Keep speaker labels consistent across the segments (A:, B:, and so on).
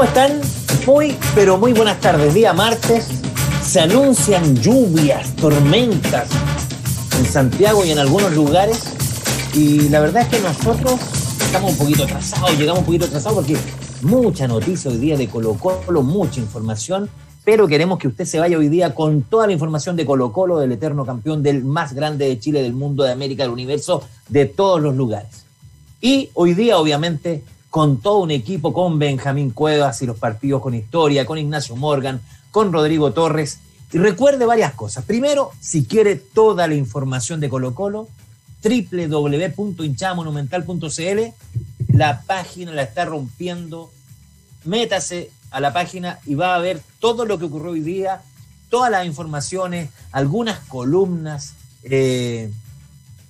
A: ¿Cómo están? Muy, pero muy buenas tardes. Día martes se anuncian lluvias, tormentas en Santiago y en algunos lugares. Y la verdad es que nosotros estamos un poquito atrasados, llegamos un poquito atrasados porque mucha noticia hoy día de Colo Colo, mucha información, pero queremos que usted se vaya hoy día con toda la información de Colo Colo, del eterno campeón, del más grande de Chile, del mundo, de América, del universo, de todos los lugares. Y hoy día, obviamente, con todo un equipo, con Benjamín Cuevas y los partidos con historia, con Ignacio Morgan, con Rodrigo Torres. Y recuerde varias cosas. Primero, si quiere toda la información de Colo Colo, www.hinchamonumental.cl, la página la está rompiendo. Métase a la página y va a ver todo lo que ocurrió hoy día, todas las informaciones, algunas columnas. Eh,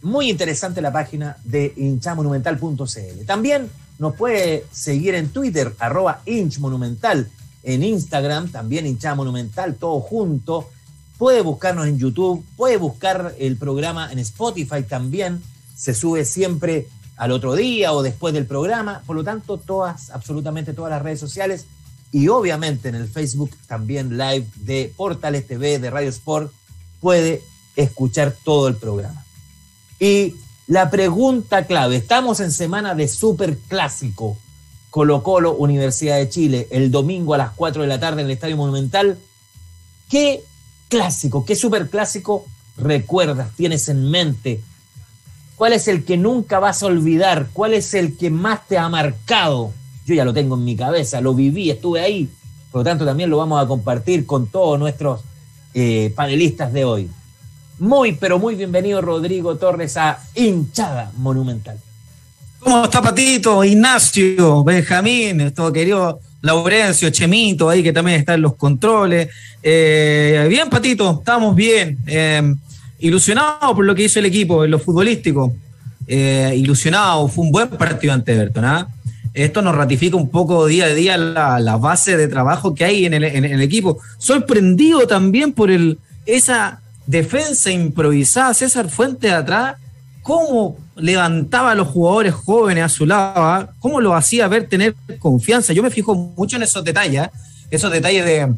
A: muy interesante la página de hinchamonumental.cl. También nos puede seguir en Twitter, arroba hinchmonumental, en Instagram, también hinchamonumental, todo junto. Puede buscarnos en YouTube, puede buscar el programa en Spotify también. Se sube siempre al otro día o después del programa. Por lo tanto, todas, absolutamente todas las redes sociales y obviamente en el Facebook también live de Portales TV, de Radio Sport, puede escuchar todo el programa. Y la pregunta clave, estamos en semana de super clásico. Colo Colo, Universidad de Chile, el domingo a las 4 de la tarde en el Estadio Monumental. ¿Qué clásico, qué super clásico recuerdas, tienes en mente? ¿Cuál es el que nunca vas a olvidar? ¿Cuál es el que más te ha marcado? Yo ya lo tengo en mi cabeza, lo viví, estuve ahí. Por lo tanto, también lo vamos a compartir con todos nuestros eh, panelistas de hoy. Muy, pero muy bienvenido Rodrigo Torres a Hinchada Monumental.
B: ¿Cómo está Patito, Ignacio, Benjamín, nuestro querido Laurencio, Chemito, ahí que también está en los controles? Eh, bien, Patito, estamos bien. Eh, ilusionados por lo que hizo el equipo en lo futbolístico. Eh, ilusionado, fue un buen partido ante Everton. ¿ah? Esto nos ratifica un poco día a día la, base de trabajo que hay en el, en el equipo. Sorprendido también por el, esa defensa improvisada, César Fuente de atrás, cómo levantaba a los jugadores jóvenes a su lado, ¿ah? cómo lo hacía ver tener confianza. Yo me fijo mucho en esos detalles, ¿ah? esos detalles de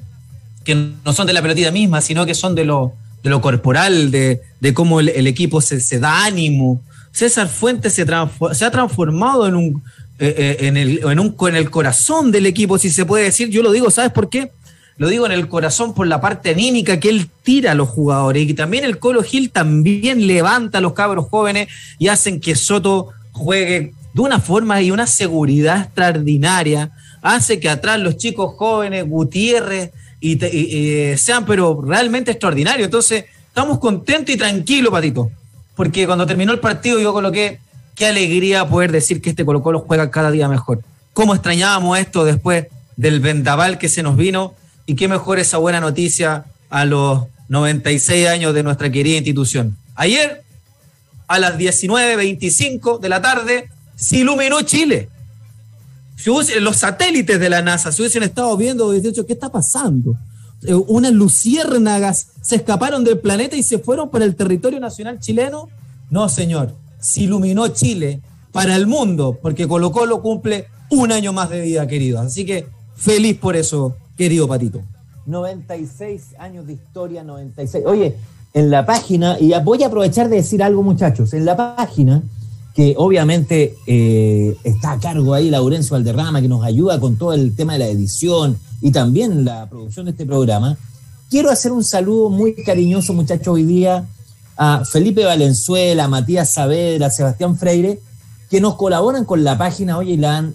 B: que no son de la pelotita misma, sino que son de lo, de lo corporal, de, cómo el, equipo se, da ánimo. César Fuentes se, se ha transformado en un, eh, eh, en, el, en, un, en el corazón del equipo, si se puede decir. Yo lo digo, ¿sabes por qué? Lo digo en el corazón por la parte anímica que él tira a los jugadores y también el Colo Gil también levanta a los cabros jóvenes y hacen que Soto juegue de una forma y una seguridad extraordinaria, hace que atrás los chicos jóvenes, Gutiérrez, y, eh, sean pero realmente extraordinarios. Entonces, estamos contentos y tranquilos, Patito, porque cuando terminó el partido yo coloqué, qué alegría poder decir que este Colo Colo juega cada día mejor. ¿Cómo extrañábamos esto después del vendaval que se nos vino? Y qué mejor esa buena noticia a los 96 años de nuestra querida institución. Ayer, a las 19.25 de la tarde, se iluminó Chile. los satélites de la NASA se hubiesen estado viendo, dicho, ¿qué está pasando? Eh, unas luciérnagas se escaparon del planeta y se fueron para el territorio nacional chileno. No, señor, se iluminó Chile para el mundo, porque Colo Colo cumple un año más de vida, querido. Así que feliz por eso, querido Patito.
A: 96 años de historia, 96. Oye, en la página, y voy a aprovechar de decir algo, muchachos, en la página, que obviamente eh, está a cargo ahí Laurencio Valderrama, que nos ayuda con todo el tema de la edición y también la producción de este programa. Quiero hacer un saludo muy cariñoso, muchachos, hoy día a Felipe Valenzuela, a Matías Saavedra, a Sebastián Freire, que nos colaboran con la página, oye, y la han,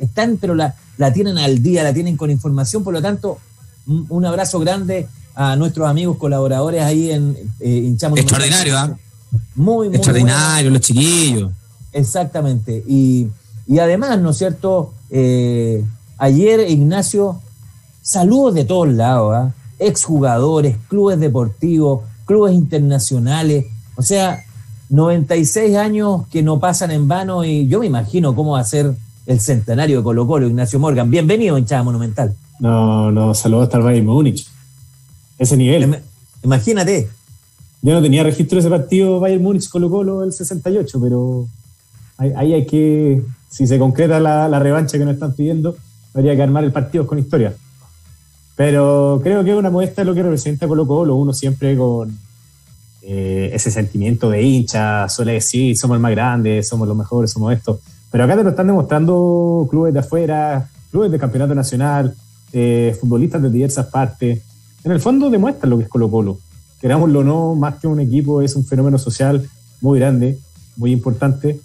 A: están, pero la, la tienen al día, la tienen con información, por lo tanto, un abrazo grande a nuestros amigos colaboradores ahí en
B: eh, Extraordinario, ¿ah?
A: Muy, muy
B: Extraordinario, los chiquillos.
A: Exactamente. Y, además, ¿no es cierto? Eh, ayer, Ignacio, saludos de todos lados, ¿ah? exjugadores, clubes deportivos, clubes internacionales. O sea, 96 años que no pasan en vano y yo me imagino cómo va a ser el centenario de Colo Colo, Ignacio Morgan. Bienvenido, hinchada monumental.
C: No, no, saludos hasta el Bayern Múnich. Ese nivel.
A: Imagínate.
C: Yo no tenía registro de ese partido Bayern Múnich Colo Colo el 68, pero ahí, hay que, si se concreta la, revancha que nos están pidiendo, habría que armar el partido con historia. Pero creo que es una muestra de lo que representa Colo Colo, uno siempre con eh, ese sentimiento de hincha, suele decir, somos el más grande, somos los mejores, somos esto. Pero acá te lo están demostrando clubes de afuera, clubes de campeonato nacional, eh, futbolistas de diversas partes. En el fondo demuestran lo que es Colo Colo. Querámoslo o no, más que un equipo, es un fenómeno social muy grande, muy importante.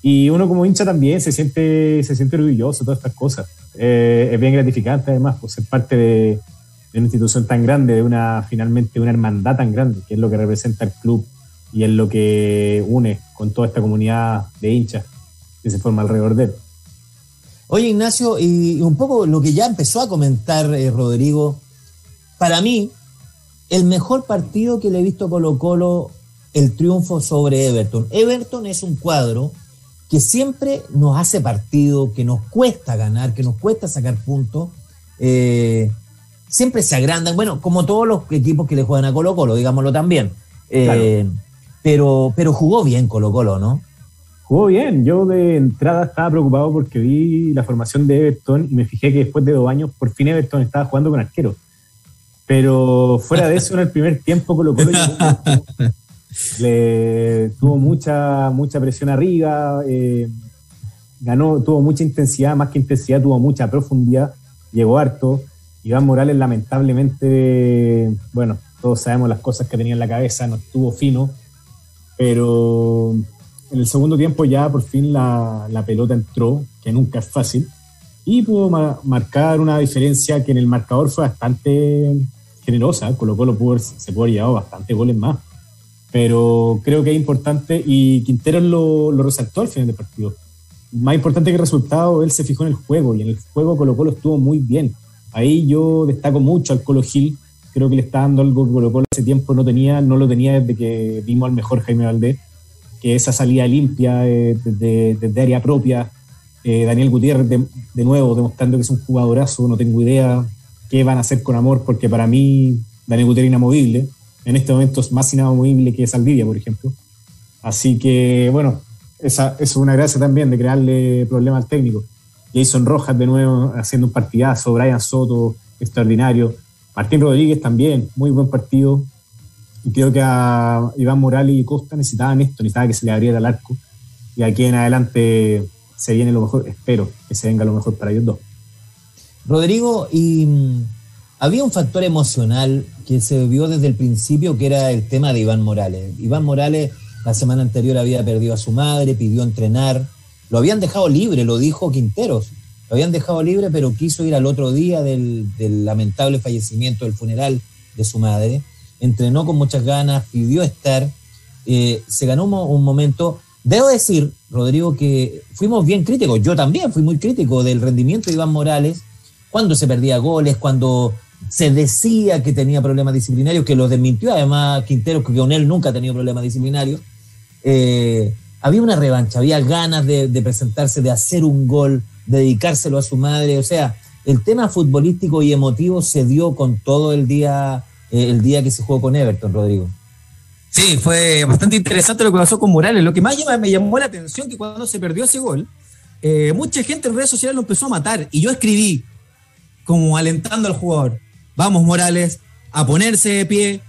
C: Y uno como hincha también se siente, se siente orgulloso de todas estas cosas. Eh, es bien gratificante además por ser parte de, una institución tan grande, de una finalmente una hermandad tan grande, que es lo que representa el club y es lo que une con toda esta comunidad de hinchas que se forma alrededor de él.
A: Oye, Ignacio, y un poco lo que ya empezó a comentar eh, Rodrigo, para mí, el mejor partido que le he visto Colo Colo, el triunfo sobre Everton. Everton es un cuadro que siempre nos hace partido, que nos cuesta ganar, que nos cuesta sacar puntos. Eh, siempre se agrandan, bueno, como todos los equipos que le juegan a Colo Colo, digámoslo también. Eh, pero, pero jugó bien Colo Colo, ¿no?
C: Jugó bien. Yo de entrada estaba preocupado porque vi la formación de Everton y me fijé que después de dos años por fin Everton estaba jugando con arquero. Pero fuera de eso, en el primer tiempo Colo Colo le tuvo mucha, mucha presión arriba, eh, ganó, tuvo mucha intensidad, más que intensidad, tuvo mucha profundidad, llegó harto. Iván Morales lamentablemente, bueno, todos sabemos las cosas que tenía en la cabeza, no estuvo fino, pero en el segundo tiempo ya por fin la, pelota entró, que nunca es fácil, y pudo marcar una diferencia que en el marcador fue bastante generosa. Colo Colo pudo, se pudo haber llevado bastantes goles más. Pero creo que es importante y Quintero lo, lo resaltó al final del partido. Más importante que el resultado, él se fijó en el juego y en el juego Colo Colo estuvo muy bien. Ahí yo destaco mucho al Colo Gil. Creo que le está dando algo que Colo Colo ese tiempo no tenía, no lo tenía desde que vimos al mejor Jaime Valdés que esa salida limpia eh, desde, área propia. Eh, Daniel Gutiérrez, de, nuevo, demostrando que es un jugadorazo, no tengo idea qué van a hacer con Amor, porque para mí Daniel Gutiérrez inamovible. En este momento es más inamovible que Saldivia, por ejemplo. Así que, bueno, esa, es una gracia también de crearle problemas al técnico. Jason Rojas de nuevo haciendo un partidazo, Brian Soto extraordinario, Martín Rodríguez también, muy buen partido, y creo que a Iván Morales y Costa necesitaban esto, necesitaban que se le abriera el arco. Y aquí en adelante se viene lo mejor, espero que se venga lo mejor para ellos dos.
A: Rodrigo, y mm, había un factor emocional que se vio desde el principio, que era el tema de Iván Morales. Iván Morales la semana anterior había perdido a su madre, pidió entrenar, lo habían dejado libre, lo dijo Quinteros, lo habían dejado libre, pero quiso ir al otro día del, del lamentable fallecimiento del funeral de su madre entrenó con muchas ganas, pidió estar, eh, se ganó un, momento. Debo decir, Rodrigo, que fuimos bien críticos, yo también fui muy crítico del rendimiento de Iván Morales, cuando se perdía goles, cuando se decía que tenía problemas disciplinarios, que lo desmintió además Quintero, que con él nunca ha tenido problemas disciplinarios. Eh, había una revancha, había ganas de, de, presentarse, de hacer un gol, dedicárselo a su madre. O sea, el tema futbolístico y emotivo se dio con todo el día el día que se jugó con Everton, Rodrigo.
B: Sí, fue bastante interesante lo que pasó con Morales. Lo que más me llamó la atención que cuando se perdió ese gol, eh, mucha gente en redes sociales lo empezó a matar. Y yo escribí, como alentando al jugador, vamos Morales, a ponerse de pie,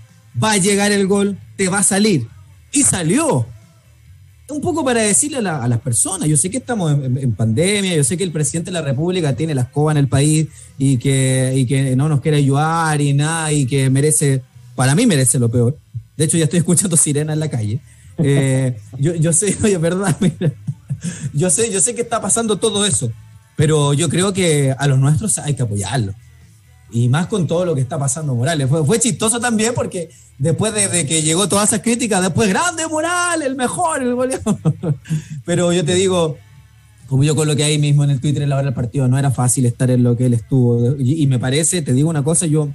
B: va a llegar el gol, te va a salir. Y salió un poco para decirle a, las personas, yo sé que estamos en, pandemia, yo sé que el presidente de la República tiene la escoba en el país y que, que no nos quiere ayudar y nada, y que merece, para mí merece lo peor. De hecho, ya estoy escuchando sirena en la calle. Eh, yo, yo, sé, oye, verdad, yo sé, yo sé que está pasando todo eso, pero yo creo que a los nuestros hay que apoyarlos y más con todo lo que está pasando Morales. Fue, fue chistoso también porque después de, que llegó todas esas críticas, después grande Morales, el mejor, el goleador. Pero yo te digo, como yo con lo que hay mismo en el Twitter en la hora del partido, no era fácil estar en lo que él estuvo. Y, me parece, te digo una cosa, yo,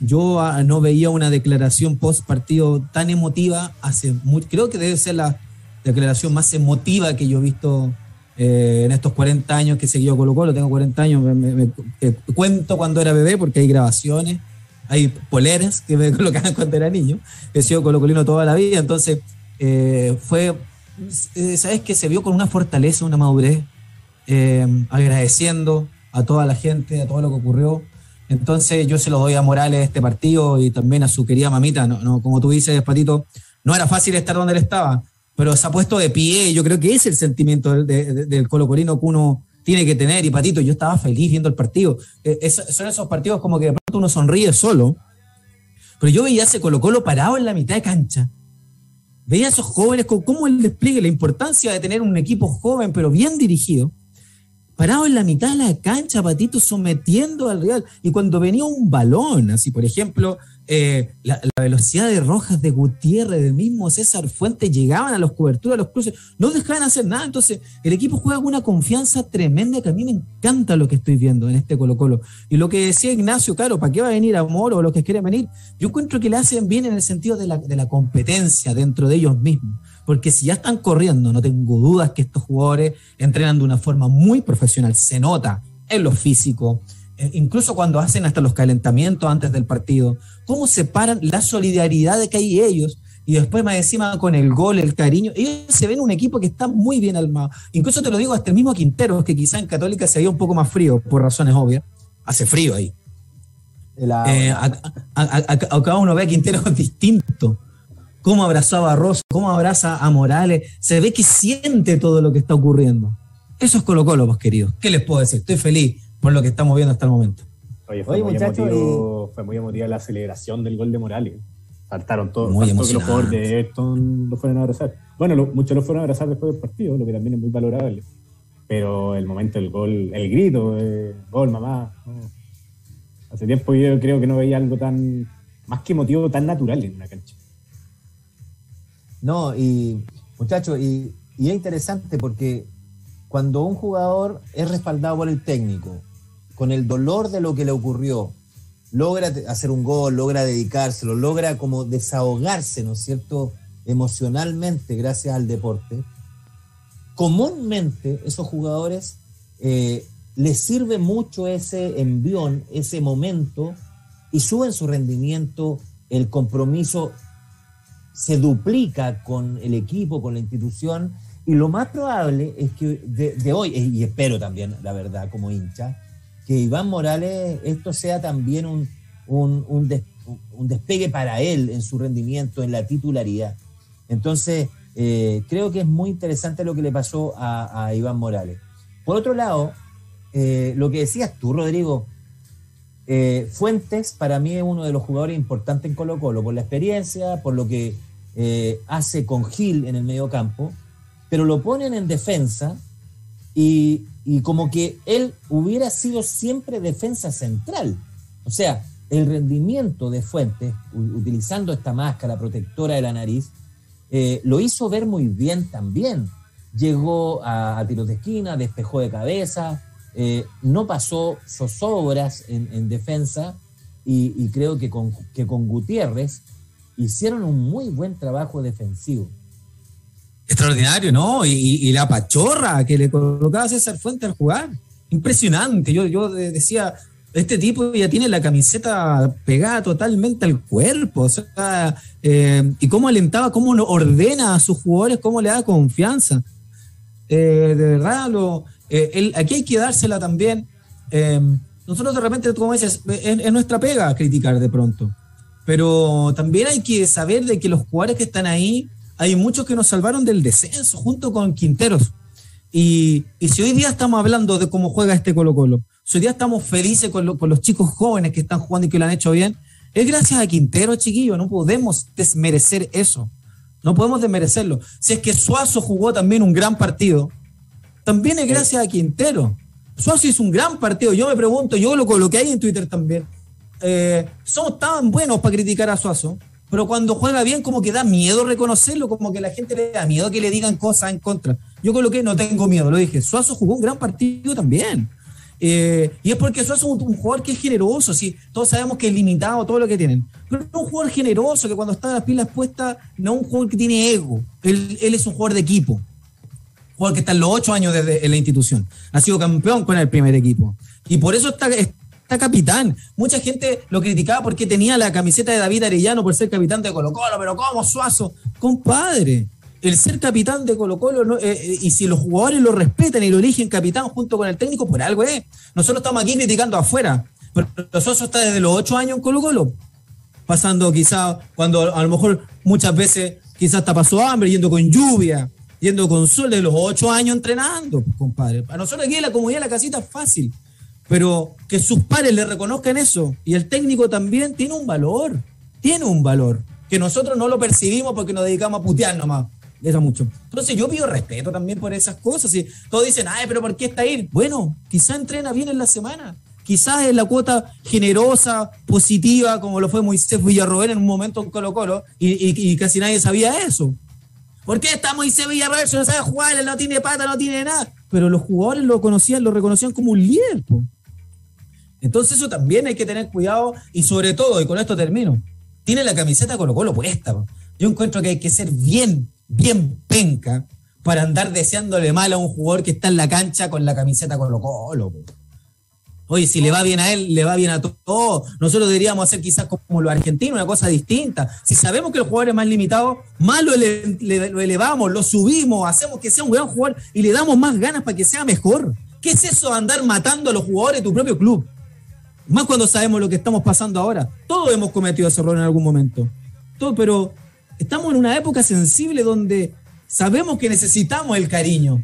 B: yo ah, no veía una declaración post partido tan emotiva hace creo que debe ser la declaración más emotiva que yo he visto eh, en estos 40 años que he seguido Colo Colo, tengo 40 años, me, eh, cuento cuando era bebé porque hay grabaciones, hay poleras que me colocaban cuando era niño, he sido colocolino toda la vida, entonces eh, fue, ¿sabes que Se vio con una fortaleza, una madurez, agradeciendo, a toda la gente, a todo lo que ocurrió. Entonces yo se lo doy a Morales este partido y también a su querida mamita. No, no, como tú dices, Patito, no era fácil estar donde él estaba, pero se ha puesto de pie. Yo creo que es el sentimiento del, del, Colo Colino que uno tiene que tener. Y Patito, yo estaba feliz viendo el partido. Eh, son esos partidos como que de pronto uno sonríe solo. Pero yo veía ese Colo Colo parado en la mitad de cancha. Veía a esos jóvenes, con cómo el despliegue, la importancia de tener un equipo joven pero bien dirigido parado en la mitad de la cancha, Patito, sometiendo al Real. Y cuando venía un balón, así por ejemplo, eh, la, velocidad de Rojas, de Gutiérrez, del mismo César Fuentes, llegaban a las coberturas, a los cruces, no dejaban hacer nada. Entonces, el equipo juega con una confianza tremenda que a mí me encanta lo que estoy viendo en este Colo-Colo. Y lo que decía Ignacio, claro, ¿para qué va a venir Amor o los que quieren venir? Yo encuentro que le hacen bien en el sentido de la, de la competencia dentro de ellos mismos porque si ya están corriendo, no tengo dudas que estos jugadores entrenan de una forma muy profesional, se nota en lo físico, incluso cuando hacen hasta los calentamientos antes del partido, cómo separan la solidaridad de que hay ellos y después más encima con el gol, el cariño, ellos se ven un equipo que está muy bien armado. Incluso te lo digo hasta el mismo Quintero, que quizá en Católica se veía un poco más frío, por razones obvias. Hace frío ahí. Eh, acá uno ve a Quintero distinto cómo abrazó a Barroso, cómo abraza a Morales, se ve que siente todo lo que está ocurriendo. Eso es Colo Colo, pues queridos. ¿Qué les puedo decir? Estoy feliz por lo que estamos viendo hasta el momento.
C: Oye, fue, muy, emotivo, fue muy emotiva la celebración del gol de Morales. Saltaron todos. Muy que los jugadores de Ayrton lo fueron a abrazar. Bueno, muchos lo fueron a abrazar después del partido, lo que también es muy valorable. Pero el momento del gol, el grito, gol, mamá. Hace tiempo yo creo que no veía algo tan, más que emotivo, tan natural en una cancha.
A: No, y muchachos, y, es interesante porque cuando un jugador es respaldado por el técnico, con el dolor de lo que le ocurrió, logra hacer un gol, logra dedicárselo, logra como desahogarse, ¿no es cierto?, emocionalmente gracias al deporte, comúnmente esos jugadores eh, les sirve mucho ese envión, ese momento, y suben su rendimiento, el compromiso se duplica con el equipo, con la institución, y lo más probable es que de, hoy, y espero también, la verdad, como hincha, que Iván Morales, esto sea también un, un, despegue para él en su rendimiento, en la titularidad. Entonces, eh, creo que es muy interesante lo que le pasó a, Iván Morales. Por otro lado, eh, lo que decías tú, Rodrigo, eh, Fuentes para mí es uno de los jugadores importantes en Colo Colo, por la experiencia, por lo que hace con Gil en el medio campo, pero lo ponen en defensa y, como que él hubiera sido siempre defensa central. O sea, el rendimiento de Fuentes, utilizando esta máscara protectora de la nariz, eh, lo hizo ver muy bien también. Llegó a, tiros de esquina, despejó de cabeza, eh, no pasó zozobras en, en defensa y, creo que con, que con Gutiérrez hicieron un muy buen trabajo defensivo.
B: Extraordinario, ¿no? Y, la pachorra que le colocaba César Fuente al jugar. Impresionante. Yo, yo decía, este tipo ya tiene la camiseta pegada totalmente al cuerpo. O sea, eh, y cómo alentaba, cómo ordena a sus jugadores, cómo le da confianza. Eh, de verdad, lo, eh, aquí hay que dársela también. nosotros de repente, como dices, es nuestra pega criticar de pronto. Pero también hay que saber de que los jugadores que están ahí, hay muchos que nos salvaron del descenso junto con Quinteros. Y, si hoy día estamos hablando de cómo juega este Colo Colo, si hoy día estamos felices con, los chicos jóvenes que están jugando y que lo han hecho bien, es gracias a Quintero, chiquillos. No podemos desmerecer eso. No podemos desmerecerlo. Si es que Suazo jugó también un gran partido, también es gracias a Quintero. Suazo hizo un gran partido. Yo me pregunto, yo lo coloqué ahí en Twitter también eh, somos tan buenos para criticar a Suazo, pero cuando juega bien como que da miedo reconocerlo, como que la gente le da miedo que le digan cosas en contra. Yo coloqué, no tengo miedo, lo dije, Suazo jugó un gran partido también. Eh, y es porque Suazo es un, jugador que es generoso, sí, todos sabemos que es limitado todo lo que tienen, pero es un jugador generoso que cuando está las pilas puestas, no es un jugador que tiene ego, él, es un jugador de equipo, jugador que está en los ocho años desde en la institución, ha sido campeón con el primer equipo, y por eso está, capitán. Mucha gente lo criticaba porque tenía la camiseta de David Arellano por ser capitán de Colo Colo, pero ¿cómo Suazo? Compadre, el ser capitán de Colo Colo, eh, eh, y si los jugadores lo respetan y lo eligen capitán junto con el técnico, por algo es. Nosotros estamos aquí criticando afuera, pero Soso está desde los ocho años en Colo Colo, pasando quizá, cuando a lo mejor muchas veces quizás hasta pasó hambre, yendo con lluvia, yendo con sol, de los ocho años entrenando, compadre. Para nosotros aquí en la comunidad la casita es fácil, pero que sus padres le reconozcan eso, y el técnico también tiene un valor, tiene un valor, que nosotros no lo percibimos porque nos dedicamos a putear nomás eso mucho. Entonces yo pido respeto también por esas cosas. Y todos dicen, ay, pero ¿por qué está ahí? Bueno, quizá entrena bien en la semana. Quizás es la cuota generosa, positiva, como lo fue Moisés Villarroel en un momento en Colo Colo, y, casi nadie sabía eso. ¿Por qué está Moisés Villarroel? Si no sabe jugar, él no tiene pata, no tiene nada. Pero los jugadores lo conocían, lo reconocían como un líder. Entonces eso también hay que tener cuidado y sobre todo, y con esto termino, tiene la camiseta Colo Colo puesta. Yo encuentro que hay que ser bien bien penca para andar deseándole mal a un jugador que está en la cancha con la camiseta Colo Colo. Oye, si le va bien a él, le va bien a todos. Nosotros deberíamos hacer quizás como los argentinos, una cosa distinta. Si sabemos que el jugador es más limitado, más lo, elevamos, lo subimos, hacemos que sea un gran jugador y le damos más ganas para que sea mejor. ¿Qué es eso de andar matando a los jugadores de tu propio club? Más cuando sabemos lo que estamos pasando ahora. Todos hemos cometido ese error en algún momento. Todo, pero estamos en una época sensible donde sabemos que necesitamos el cariño.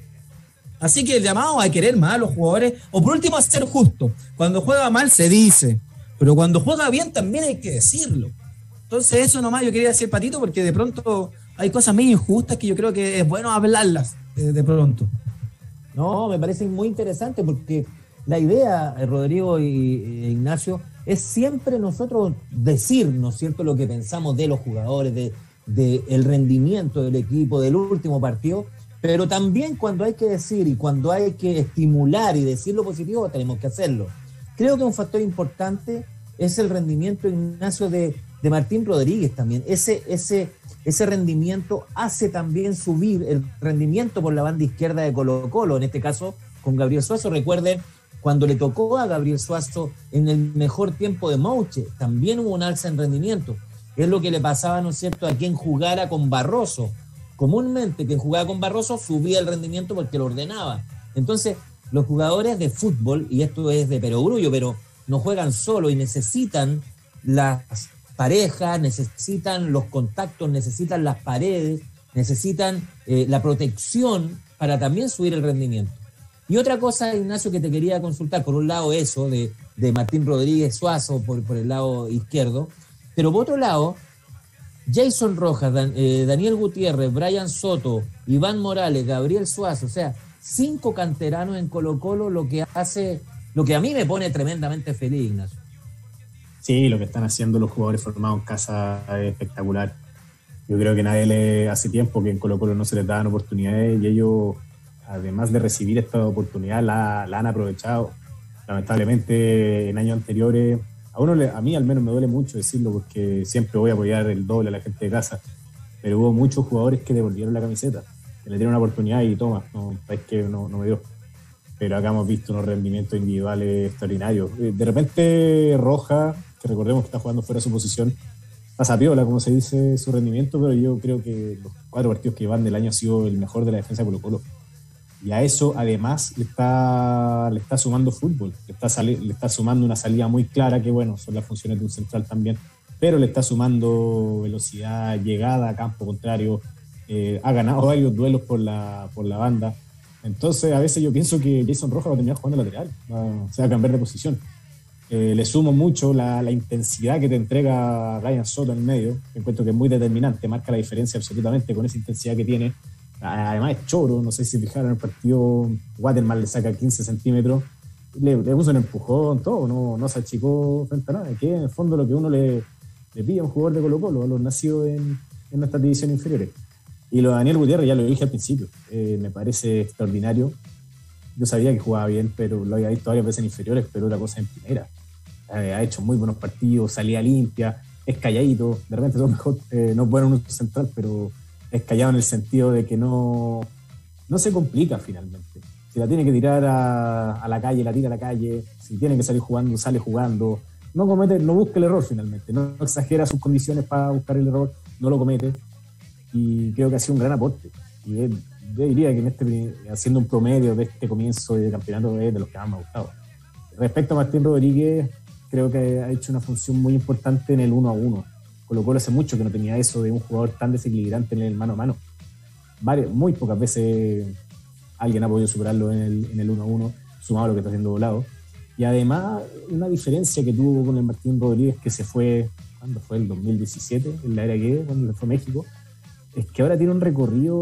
B: Así que el llamado a querer más a los jugadores, o por último a ser justo. Cuando juega mal se dice, pero cuando juega bien también hay que decirlo. Entonces eso nomás yo quería decir, Patito, porque de pronto hay cosas muy injustas que yo creo que es bueno hablarlas eh, de, pronto.
A: No, me parece muy interesante porque la idea, eh, Rodrigo y Ignacio, es siempre nosotros decir, ¿no es cierto?, lo que pensamos de los jugadores, de, del rendimiento del equipo, del último partido, pero también cuando hay que decir y cuando hay que estimular y decir lo positivo, tenemos que hacerlo. Creo que un factor importante es el rendimiento, Ignacio, de, de Martín Rodríguez también. Ese, ese, ese rendimiento hace también subir el rendimiento por la banda izquierda de Colo Colo, en este caso con Gabriel Suazo. Recuerden, cuando le tocó a Gabriel Suazo en el mejor tiempo de Mouche, también hubo un alza en rendimiento. Es lo que le pasaba, ¿no es cierto?, a quien jugara con Barroso. Comúnmente quien jugaba con Barroso subía el rendimiento porque lo ordenaba. Entonces, los jugadores de fútbol, y esto es de perogrullo, pero no juegan solo y necesitan las parejas, necesitan los contactos, necesitan las paredes, necesitan eh, la protección para también subir el rendimiento. Y otra cosa, Ignacio, que te quería consultar, por un lado eso de, Martín Rodríguez Suazo, por, por el lado izquierdo, pero por otro lado, Jason Rojas, eh, Daniel Gutiérrez, Brian Soto, Iván Morales, Gabriel Suazo, o sea, cinco canteranos en Colo Colo, lo que hace, lo que a mí me pone tremendamente feliz, Ignacio.
C: Sí, lo que están haciendo los jugadores formados en casa es espectacular. Yo creo que nadie le hace tiempo que en Colo Colo no se les daban oportunidades y ellos, además de recibir esta oportunidad, la, la han aprovechado. Lamentablemente, en años anteriores a uno, a mí al menos me duele mucho decirlo porque siempre voy a apoyar el doble a la gente de casa, pero hubo muchos jugadores que devolvieron la camiseta, que le dieron una oportunidad y toma, no, es que no, no me dio. Pero acá hemos visto unos rendimientos individuales extraordinarios. Eh, de repente Roja, que recordemos que está jugando fuera de su posición, pasa piola, como se dice, su rendimiento, pero yo creo que los cuatro partidos que van del año ha sido el mejor de la defensa de Colo Colo. Y a eso además le está, le está sumando fútbol, le está, le está sumando una salida muy clara, que bueno, son las funciones de un central también, pero le está sumando velocidad, llegada a campo contrario, eh, ha ganado varios duelos por la, por la banda. Entonces a veces yo pienso que Jason Rojas va a terminar jugando lateral, va, se a cambiar de posición. Eh, le sumo mucho la, la, intensidad que te entrega Ryan Soto en medio, que encuentro que es muy determinante, marca la diferencia absolutamente con esa intensidad que tiene Además es choro, no sé si fijaron el partido, Waterman le saca 15 centímetros, le, puso un empujón, todo, no, no se achicó frente a nada, que en el fondo lo que uno le, le pide a un jugador de Colo Colo, a los nacidos en, en nuestras divisiones inferiores. Y lo de Daniel Gutiérrez ya lo dije al principio, eh, me parece extraordinario. Yo sabía que jugaba bien, pero lo había visto varias veces en inferiores, pero otra cosa en primera. Eh, ha hecho muy buenos partidos, salía limpia, es calladito, de repente mejor, eh, no es bueno un central, pero es callado en el sentido de que no, no se complica finalmente. Si la tiene que tirar a, la calle, la tira a la calle. Si tiene que salir jugando, sale jugando. No comete, no busca el error finalmente. No exagera sus condiciones para buscar el error, no lo comete. y creo que ha sido un gran aporte. Y yo diría que en este, haciendo un promedio de este comienzo de campeonato es de los que más me ha gustado. Respecto a Martín Rodríguez, creo que ha hecho una función muy importante en el uno a uno. Colo Colo hace mucho que no tenía eso de un jugador tan desequilibrante en el mano a mano. muy pocas veces alguien ha podido superarlo en el, en el sumado a lo que está haciendo volado. Y además, una diferencia que tuvo con el Martín Rodríguez que se fue, ¿cuándo fue? El 2017, en la era que, cuando fue a México, es que ahora tiene un recorrido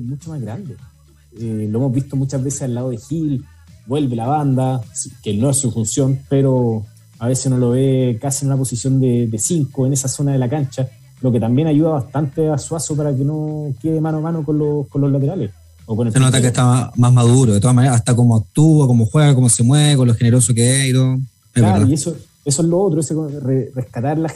C: mucho más grande. Eh, lo hemos visto muchas veces al lado de Gil, vuelve la banda, que no es su función, pero a veces uno lo ve casi en una posición de 5 en esa zona de la cancha, lo que también ayuda bastante a Suazo para que no quede mano a mano con los, con los laterales.
B: se nota que está más maduro, de todas maneras, hasta cómo actúa, cómo juega, cómo se mueve, con lo generoso que es y todo.
C: claro, y eso, eso es lo otro, ese rescatar la,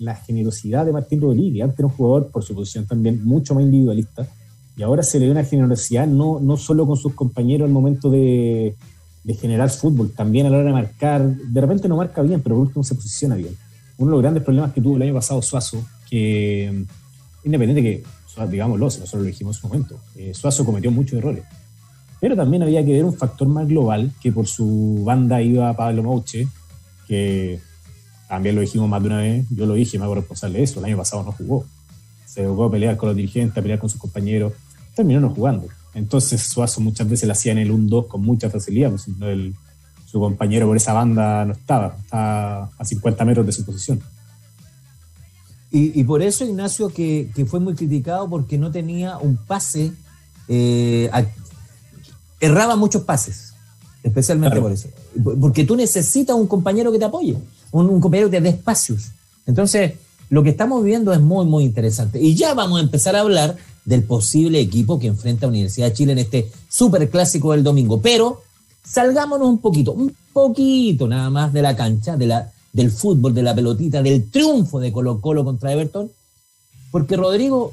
C: la generosidad de Martín Rodríguez. Antes era un jugador, por su posición también, mucho más individualista. Y ahora se le da una generosidad no, no solo con sus compañeros al momento de, de generar fútbol, también a la hora de marcar. De repente no marca bien, pero por último se posiciona bien. Uno de los grandes problemas que tuvo el año pasado Suazo, que independiente que, digámoslo, nosotros lo dijimos en su momento, eh, Suazo cometió muchos errores. Pero también había que ver un factor más global, que por su banda iba Pablo Mauche, que también lo dijimos más de una vez, yo lo dije, me hago responsable de eso, el año pasado no jugó. Se jugó a pelear con los dirigentes, a pelear con sus compañeros, terminó no jugando. Entonces Suazo muchas veces le hacía en el 1-2 con mucha facilidad, pues su compañero por esa banda no estaba, estaba a 50 metros de su posición.
A: Y, por eso Ignacio que, fue muy criticado porque no tenía un pase, eh, erraba muchos pases especialmente por eso. Porque tú necesitas un compañero que te apoye, un, compañero que te dé espacios. Entonces, lo que estamos viendo es muy, muy interesante. Y ya vamos a empezar a hablar del posible equipo que enfrenta a Universidad de Chile en este super clásico del domingo. Pero salgámonos un poquito, un poquito nada más de la cancha, de la, del fútbol, de la pelotita, del triunfo de Colo Colo contra Everton. Porque Rodrigo,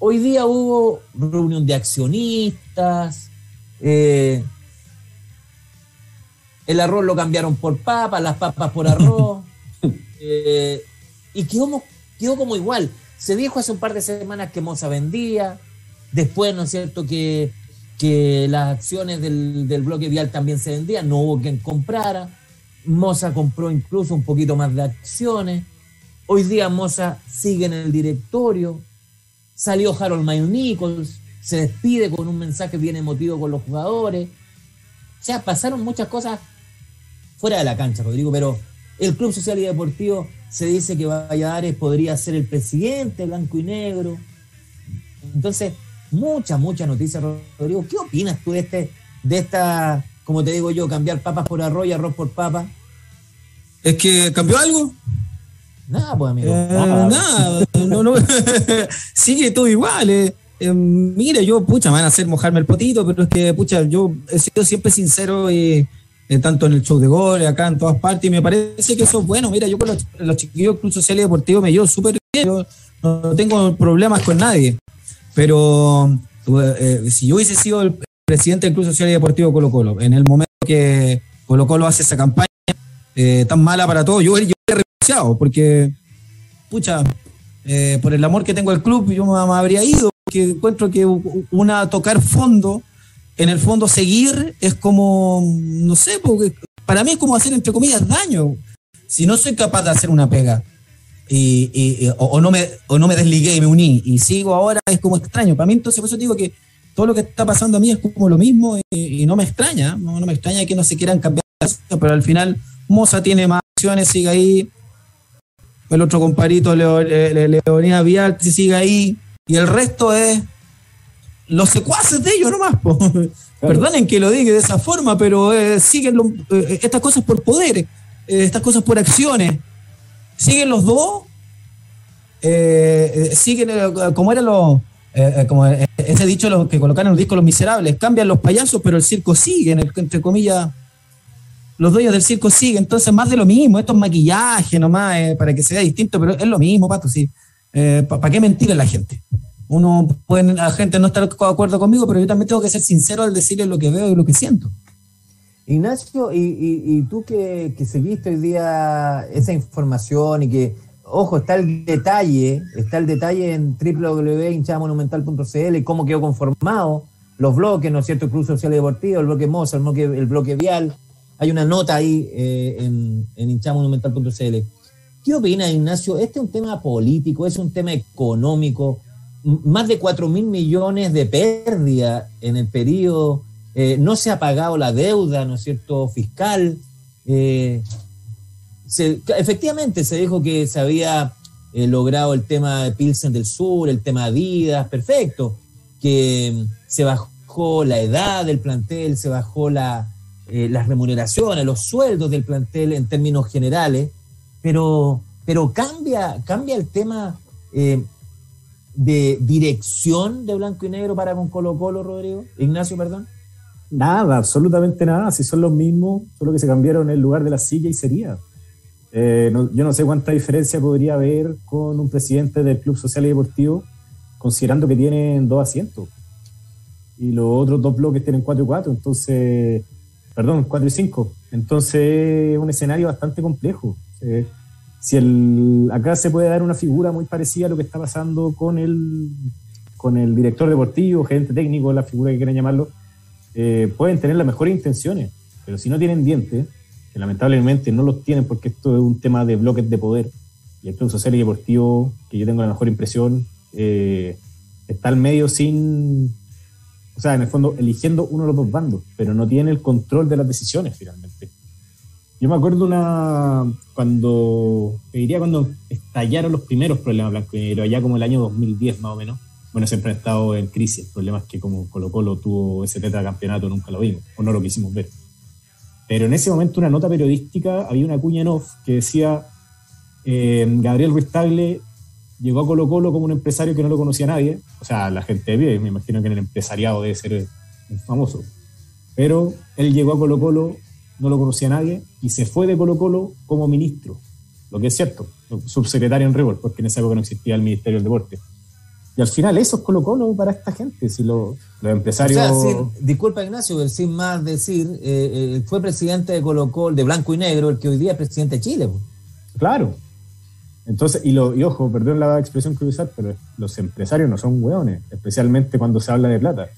A: hoy día hubo reunión de accionistas, eh, el arroz lo cambiaron por papas, las papas por arroz. Eh, y quedó, quedó como igual. Se dijo hace un par de semanas que Moza vendía. Después, ¿no es cierto?, que, que las acciones del, bloque vial también se vendían. No hubo quien comprara. Moza compró incluso un poquito más de acciones. Hoy día Moza sigue en el directorio. Salió Harold Mayo Nichols. Se despide con un mensaje bien emotivo con los jugadores. O sea, pasaron muchas cosas fuera de la cancha, Rodrigo, pero el Club Social y Deportivo se dice que Valladares podría ser el presidente blanco y negro. Entonces, muchas, muchas noticias, Rodrigo. ¿Qué opinas tú de, este, de esta, como te digo yo, cambiar papas por arroz y arroz por papa?
B: ¿Es que cambió algo?
A: Nada, pues, amigo.
B: Eh, nada, no, no. sigue todo igual. Eh. eh. mire, yo, pucha, me van a hacer mojarme el potito, pero es que, pucha, yo he sido siempre sincero y eh, tanto en el show de goles, acá en todas partes, y me parece que eso es bueno. Mira, yo con los, chiquillos Club Social y Deportivo me llevo súper bien, yo no tengo problemas con nadie, pero eh, si yo hubiese sido el presidente del Club Social y Deportivo Colo Colo, en el momento que Colo Colo hace esa campaña eh, tan mala para todos, yo, yo he renunciado, porque, pucha, por el amor que tengo al club, yo me, me habría ido, porque encuentro que una tocar fondo en el fondo seguir es como, no sé, porque para mí es como hacer, entre comillas, daño. Si no soy capaz de hacer una pega y, o, no me, o no me desligué y me uní y sigo ahora, es como extraño. Para mí, entonces, por eso digo que todo lo que está pasando a mí es como lo mismo y, no me extraña, no, me extraña que no se quieran cambiar, pero al final Moza tiene más acciones, sigue ahí. El otro comparito, Leonida Vial, sigue ahí. Y el resto es los secuaces de ellos nomás. Perdonen que lo diga de esa forma, pero eh, siguen eh, estas cosas por poder, eh, estas cosas por acciones. Siguen los dos, siguen como era lo, como ese dicho lo, que colocaron en el disco Los Miserables, cambian los payasos, pero el circo sigue, entre comillas, los dueños del circo siguen, entonces más de lo mismo, esto es maquillaje nomás, para que sea distinto, pero es lo mismo, Pato, sí. ¿Para qué mentir a la gente? Uno puede, la gente no estar de acuerdo conmigo, pero yo también tengo que ser sincero al decirle lo que veo y lo que siento.
A: Ignacio, y, tú que, seguiste hoy día esa información y que ojo, está el detalle, está el detalle en www.hinchadamonumental.cl, cómo quedó conformado, los bloques, ¿no es cierto? El Social Deportivo, el bloque Moza, el bloque, Vial. Hay una nota ahí eh, en, en hinchadamonumental.cl. ¿Qué opina, Ignacio? Este es un tema político, es un tema económico, más de 4 mil millones de pérdida en el periodo, eh, no se ha pagado la deuda, ¿no es cierto?, fiscal. Eh, efectivamente se dijo que se había eh, logrado el tema de Pilsen del Sur, el tema Adidas, perfecto, que mm, se bajó la edad del plantel, se bajó la, las remuneraciones, los sueldos del plantel en términos generales, pero, pero cambia, cambia el tema de dirección de blanco y negro para con Colo Colo, Rodrigo? Ignacio, perdón.
C: Nada, absolutamente nada. Si son los mismos, solo que se cambiaron el lugar de la silla y sería. Eh, yo no sé cuánta diferencia podría haber con un presidente del Club Social y Deportivo, considerando que tienen dos asientos. Y los otros dos bloques tienen cuatro y cuatro, entonces, perdón, cuatro y cinco. Entonces, es un escenario bastante complejo. Eh, si el, acá se puede dar una figura muy parecida a lo que está pasando con el, con el director deportivo, gerente técnico, la figura que quieran llamarlo, eh, pueden tener las mejores intenciones, pero si no tienen dientes, que lamentablemente no los tienen porque esto es un tema de bloques de poder, y el Club Social y Deportivo, que yo tengo la mejor impresión, eh, está al medio sin, o sea, en el fondo eligiendo uno de los dos bandos, pero no tiene el control de las decisiones finalmente. Yo me acuerdo una cuando, te diría cuando estallaron los primeros problemas blanco y negro, allá como el año 2010 más o menos. Bueno, siempre ha estado en crisis. El problema es que como Colo Colo tuvo ese campeonato nunca lo vimos, o no lo quisimos ver. Pero en ese momento una nota periodística, había una cuña en off que decía, eh, Gabriel Ruiz Tagle llegó a Colo Colo como un empresario que no lo conocía nadie. O sea, la gente de pie, me imagino que en el empresariado debe ser famoso. Pero él llegó a Colo Colo no lo conocía nadie y se fue de Colo Colo como ministro, lo que es cierto, subsecretario en River, porque en esa época no existía el Ministerio del Deporte. Y al final eso es Colo Colo para esta gente, si los empresarios...
A: disculpa Ignacio, sin más decir, eh, eh, fue presidente de Colo Colo, de Blanco y Negro, el que hoy día es presidente de Chile.
C: Claro. Entonces, y, lo, y ojo, perdón la expresión que usar, pero los empresarios no son hueones, especialmente cuando se habla de plata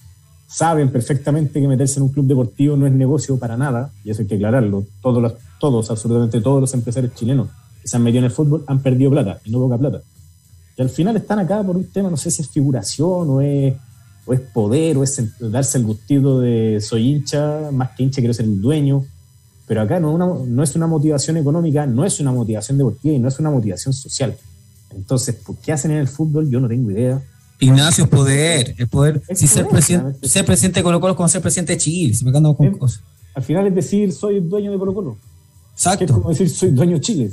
C: saben perfectamente que meterse en un club deportivo no es negocio para nada, y eso hay que aclararlo. Todos, los, todos absolutamente todos los empresarios chilenos que se han metido en el fútbol han perdido plata, y no poca plata. Y al final están acá por un tema, no sé si es figuración o es, o es poder, o es darse el gustito de soy hincha, más que hincha quiero ser el dueño. Pero acá no, no es una motivación económica, no es una motivación deportiva y no es una motivación social. Entonces, ¿por qué hacen en el fútbol? Yo no tengo idea
B: Ignacio, es poder, es poder. si ser, presidente, ser presidente de Colo Colo es como ser presidente de Chile, si me con cosas.
C: Al final es decir, soy dueño de Colo Colo. Exacto. Es como decir, soy dueño de Chile.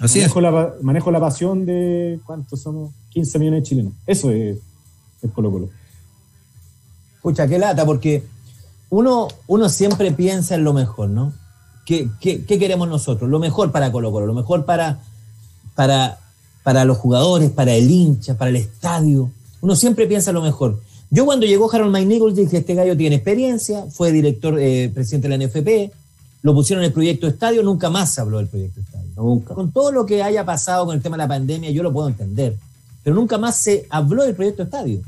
C: Así manejo es. La, manejo la pasión de, ¿cuántos somos? 15 millones de chilenos. Eso es, Colo Colo.
A: Escucha, qué lata, porque uno, uno siempre piensa en lo mejor, ¿no? ¿Qué, qué, qué queremos nosotros? Lo mejor para Colo Colo, lo mejor para, para para los jugadores, para el hincha, para el estadio. Uno siempre piensa lo mejor. Yo cuando llegó Harold Mike dije, este gallo tiene experiencia, fue director, eh, presidente de la NFP, lo pusieron en el proyecto estadio, nunca más se habló del proyecto estadio. Nunca. Con todo lo que haya pasado con el tema de la pandemia, yo lo puedo entender, pero nunca más se habló del proyecto estadio.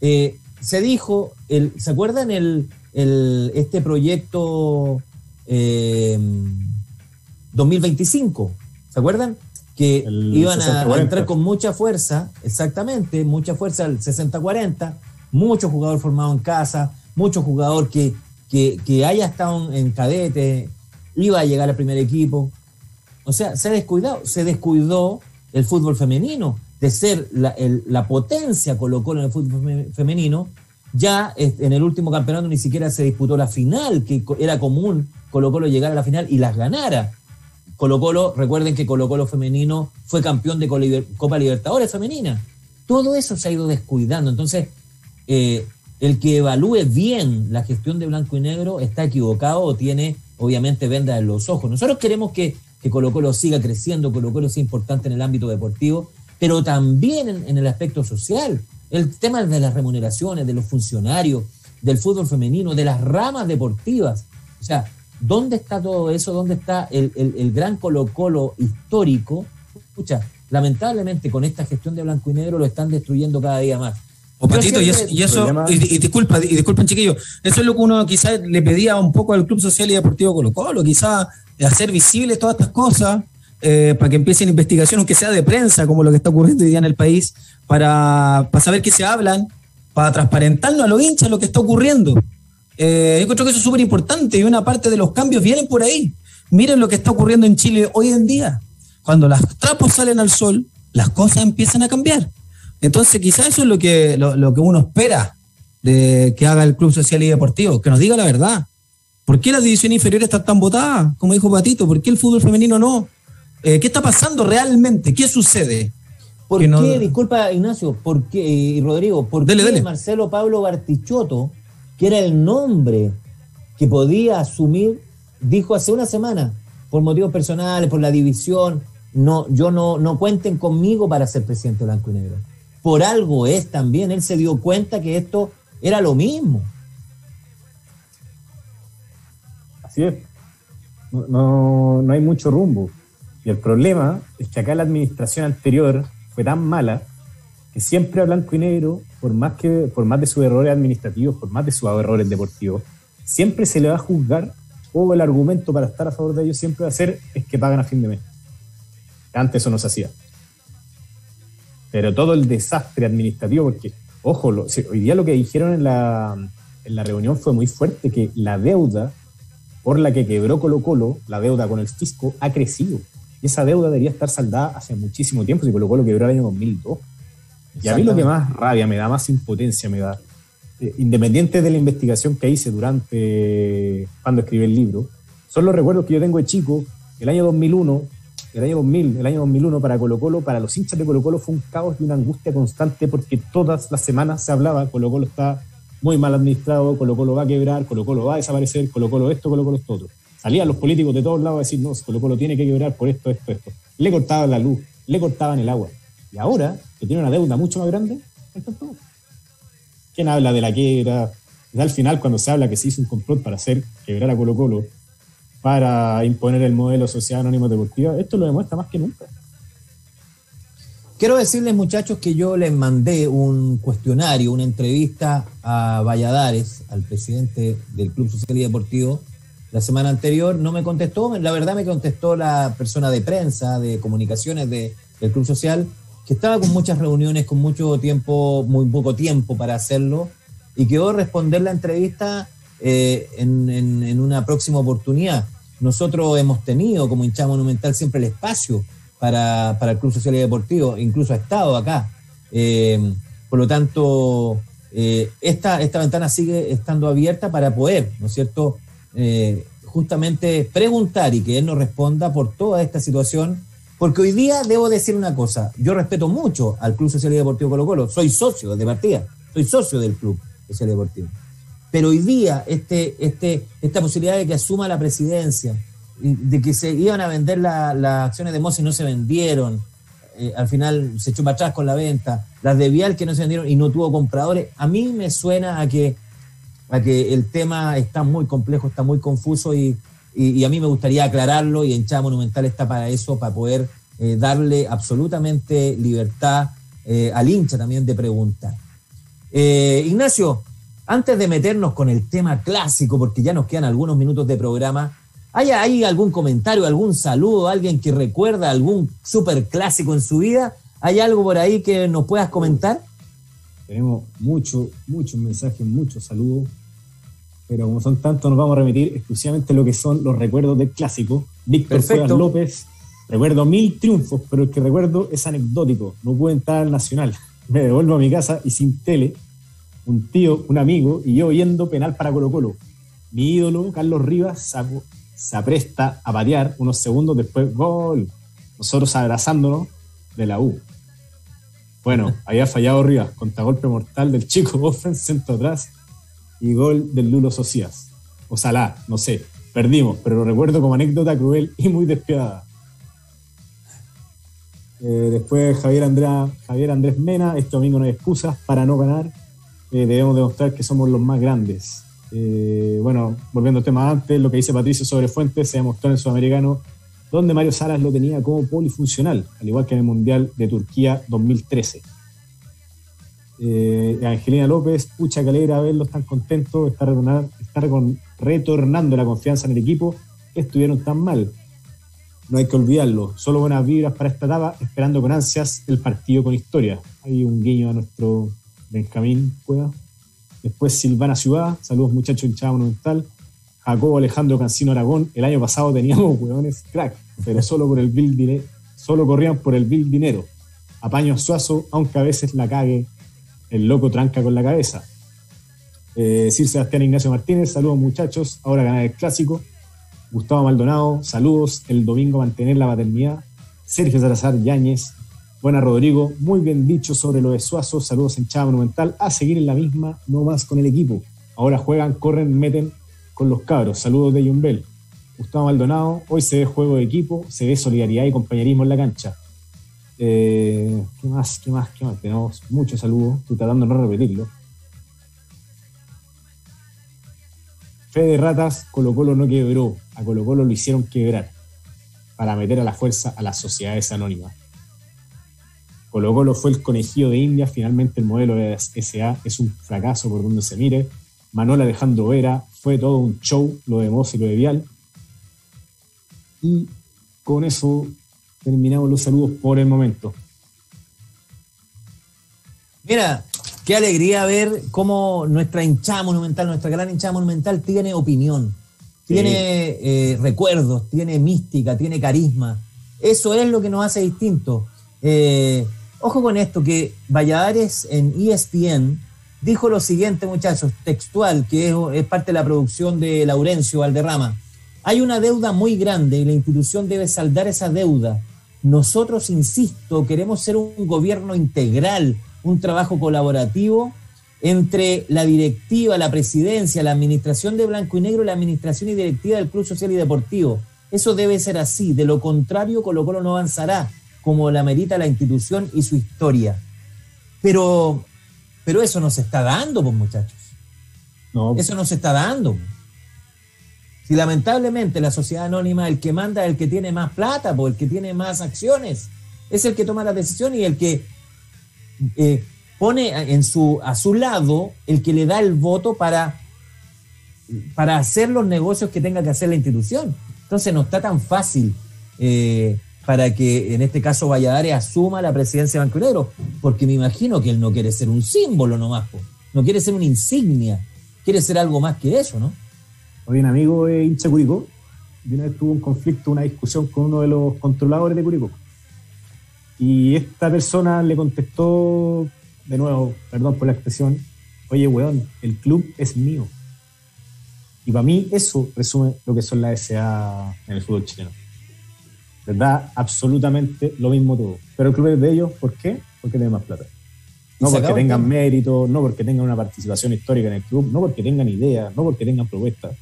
A: Eh, se dijo, el, ¿se acuerdan el, el este proyecto 2025? Eh, ¿Se acuerdan? Que iban a, entrar con mucha fuerza, exactamente, mucha fuerza al 60-40, mucho jugador formado en casa, mucho jugador que, que, haya estado en cadete, iba a llegar al primer equipo. O sea, se ha descuidado, se descuidó el fútbol femenino, de ser la, la potencia colocó en el fútbol femenino, ya en el último campeonato ni siquiera se disputó la final, que era común Colo Colo llegar a la final y las ganara. Colo Colo, recuerden que Colo Colo femenino fue campeón de Copa Libertadores femenina. Todo eso se ha ido descuidando. Entonces, eh, el que evalúe bien la gestión de blanco y negro está equivocado o tiene, obviamente, venda en los ojos. Nosotros queremos que, que Colo Colo siga creciendo, Colo Colo sea importante en el ámbito deportivo, pero también en, en el aspecto social. El tema de las remuneraciones, de los funcionarios, del fútbol femenino, de las ramas deportivas. O sea, ¿Dónde está todo eso? ¿Dónde está el, gran Colo Colo histórico Escucha, lamentablemente con esta gestión de blanco y negro lo están destruyendo cada día más.
B: O Patito, y eso, y, eso y, disculpa, y disculpen chiquillos, eso es lo que uno quizás le pedía un poco al Club Social y Deportivo Colo Colo, quizás hacer visibles todas estas cosas, eh, para que empiecen investigaciones, aunque sea de prensa, como lo que está ocurriendo hoy día en el país, para, para saber qué se hablan, para transparentarnos a los hinchas lo que está ocurriendo. Eh, yo creo que eso es súper importante y una parte de los cambios vienen por ahí. Miren lo que está ocurriendo en Chile hoy en día. Cuando las trapos salen al sol, las cosas empiezan a cambiar. Entonces, quizás eso es lo que, lo, que uno espera de que haga el Club Social y Deportivo, que nos diga la verdad. ¿Por qué las divisiones inferiores están tan votadas? Como dijo Patito, ¿por qué el fútbol femenino no? Eh, ¿Qué está pasando realmente? ¿Qué sucede?
A: ¿Por qué, disculpa Ignacio, por qué, y Rodrigo, por qué Marcelo Pablo Bartichotto, que era el nombre que podía asumir, dijo hace una semana, por motivos personales, por la división, no, yo no, no cuenten conmigo para ser presidente blanco y negro. Por algo es también, él se dio cuenta que esto era lo mismo.
C: Así es. No, no hay mucho rumbo. Y el problema es que acá la administración anterior fue tan mala que siempre a blanco y negro, por más, que, por más de sus errores administrativos, por más de sus errores deportivos, siempre se le va a juzgar o el argumento para estar a favor de ellos siempre va a ser es que pagan a fin de mes. Antes eso no se hacía. Pero todo el desastre administrativo, porque, ojo, hoy día lo que dijeron en la, en la reunión fue muy fuerte, que la deuda por la que quebró Colo Colo, la deuda con el fisco, ha crecido. Y esa deuda debería estar saldada hace muchísimo tiempo, si Colo Colo quebró el año 2002. Y a mí lo que más rabia me da, más impotencia me da, eh, independiente de la investigación que hice durante cuando escribí el libro, son los recuerdos que yo tengo de chico, el año 2001, el año 2000, el año 2001 para Colo Colo, para los hinchas de Colo Colo fue un caos y una angustia constante porque todas las semanas se hablaba, Colo Colo está muy mal administrado, Colo Colo va a quebrar, Colo Colo va a desaparecer, Colo Colo esto, Colo Colo esto otro. Salían los políticos de todos lados a decir, no, Colo Colo tiene que quebrar por esto, esto, esto. Le cortaban la luz, le cortaban el agua. Y ahora, tiene una deuda mucho más grande, ¿Quién habla de la quiebra? Al final, cuando se habla que se hizo un complot para hacer quebrar a Colo Colo, para imponer el modelo social anónimo deportiva, esto lo demuestra más que nunca.
A: Quiero decirles, muchachos, que yo les mandé un cuestionario, una entrevista a Valladares, al presidente del Club Social y Deportivo, la semana anterior. No me contestó, la verdad me contestó la persona de prensa, de comunicaciones del Club Social, que estaba con muchas reuniones, con mucho tiempo, muy poco tiempo para hacerlo, y quedó responder la entrevista eh, en, una próxima oportunidad. Nosotros hemos tenido como hinchada monumental siempre el espacio para, el Club Social y Deportivo, incluso ha estado acá. Eh, por lo tanto, eh, esta, esta ventana sigue estando abierta para poder, ¿no es cierto?, justamente preguntar y que él nos responda por toda esta situación porque hoy día debo decir una cosa, yo respeto mucho al Club Social y Deportivo Colo Colo, soy socio de partida, soy socio del Club Social y Deportivo. Pero hoy día este, este, esta posibilidad de que asuma la presidencia, de que se iban a vender las acciones de Moss y no se vendieron, eh, al final se echó para atrás con la venta, las de Vial que no se vendieron y no tuvo compradores, a mí me suena a que, a que el tema está muy complejo, está muy confuso y, y, a mí me gustaría aclararlo y Hinchada Monumental está para eso, para poder eh, darle absolutamente libertad eh, al hincha también de preguntar. Eh, Ignacio, antes de meternos con el tema clásico, porque ya nos quedan algunos minutos de programa, ¿hay, algún comentario, algún saludo, alguien que recuerda algún super clásico en su vida? ¿Hay algo por ahí que nos puedas comentar?
C: Tenemos muchos, muchos mensajes, muchos saludos pero como son tantos, nos vamos a remitir exclusivamente a lo que son los recuerdos del clásico. Víctor Fuegas López, recuerdo mil triunfos, pero el que recuerdo es anecdótico. No pude entrar al Nacional. Me devuelvo a mi casa y sin tele, un tío, un amigo y yo yendo penal para Colo Colo. Mi ídolo, Carlos Rivas, se apresta a patear unos segundos después, gol. Nosotros abrazándonos de la U. Bueno, había fallado Rivas, golpe mortal del chico Boffen, centro atrás y gol del Lulo Socias. O no sé. Perdimos, pero lo recuerdo como anécdota cruel y muy despiadada. Eh, después Javier, Andrea, Javier Andrés Mena, este domingo no hay excusas para no ganar. Eh, debemos demostrar que somos los más grandes. Eh, bueno, volviendo al tema antes, lo que dice Patricio sobre Fuentes se demostró en el Sudamericano donde Mario Salas lo tenía como polifuncional, al igual que en el Mundial de Turquía 2013. Eh, Angelina López, pucha que alegra verlos tan contentos, está, retornando la confianza en el equipo que estuvieron tan mal. No hay que olvidarlo, solo buenas vibras para esta etapa, esperando con ansias el partido con historia. Hay un guiño a nuestro Benjamín Cueva. Después Silvana Ciudad, saludos muchachos en Chavo Monumental. Jacobo Alejandro Cancino Aragón, el año pasado teníamos hueones crack, pero solo por el bill solo corrían por el bill dinero. Apaño Suazo, aunque a veces la cague, el loco tranca con la cabeza. Eh, Sir Sebastián Ignacio Martínez, saludos muchachos, ahora ganar el clásico. Gustavo Maldonado, saludos, el domingo mantener la paternidad. Sergio Salazar Yáñez, buena Rodrigo, muy bien dicho sobre lo de Suazo, saludos en Chava Monumental, a seguir en la misma, no más con el equipo. Ahora juegan, corren, meten con los cabros. Saludos de Jumbel. Gustavo Maldonado, hoy se ve juego de equipo, se ve solidaridad y compañerismo en la cancha. Eh, ¿Qué más? ¿Qué más? ¿Qué más? Tenemos muchos saludos, estoy tratando de no repetirlo. Fede Ratas, Colo Colo no quebró, a Colo Colo lo hicieron quebrar para meter a la fuerza a las sociedades anónimas. Colo Colo fue el conejillo de India, finalmente el modelo de SA es un fracaso por donde se mire. Manuel Alejandro Vera, fue todo un show, lo de Moss y lo de Vial. Y con eso terminamos los saludos por el momento.
A: Mira, qué alegría ver cómo nuestra hinchada monumental, nuestra gran hinchada monumental tiene opinión, tiene eh, recuerdos, tiene mística, tiene carisma. Eso es lo que nos hace distintos. Eh, ojo con esto, que Valladares en ESPN dijo lo siguiente, muchachos, textual, que es, parte de la producción de Laurencio Valderrama. Hay una deuda muy grande y la institución debe saldar esa deuda. Nosotros, insisto, queremos ser un gobierno integral, un trabajo colaborativo entre la directiva, la presidencia, la administración de Blanco y Negro y la administración y directiva del Club Social y Deportivo. Eso debe ser así. De lo contrario, Colo Colo no avanzará como la merita la institución y su historia. Pero pero eso no se está dando, pues muchachos. No. Eso no se está dando. Si lamentablemente la sociedad anónima, el que manda, el que tiene más plata, pues el que tiene más acciones, es el que toma la decisión y el que eh, pone en su, a su lado el que le da el voto para, para hacer los negocios que tenga que hacer la institución. Entonces no está tan fácil eh, para que en este caso Valladares asuma la presidencia de Banco porque me imagino que él no quiere ser un símbolo nomás, no quiere ser una insignia, quiere ser algo más que eso, ¿no?
C: Hoy un amigo de hincha Curicó, y una vez tuvo un conflicto, una discusión con uno de los controladores de Curicó. Y esta persona le contestó, de nuevo, perdón por la expresión, oye, weón, el club es mío. Y para mí eso resume lo que son las SA en el fútbol chileno les da absolutamente lo mismo todo. Pero el club es de ellos, ¿por qué? Porque tienen más plata. No porque tengan mérito, no porque tengan una participación histórica en el club, no porque tengan ideas, no porque tengan propuestas.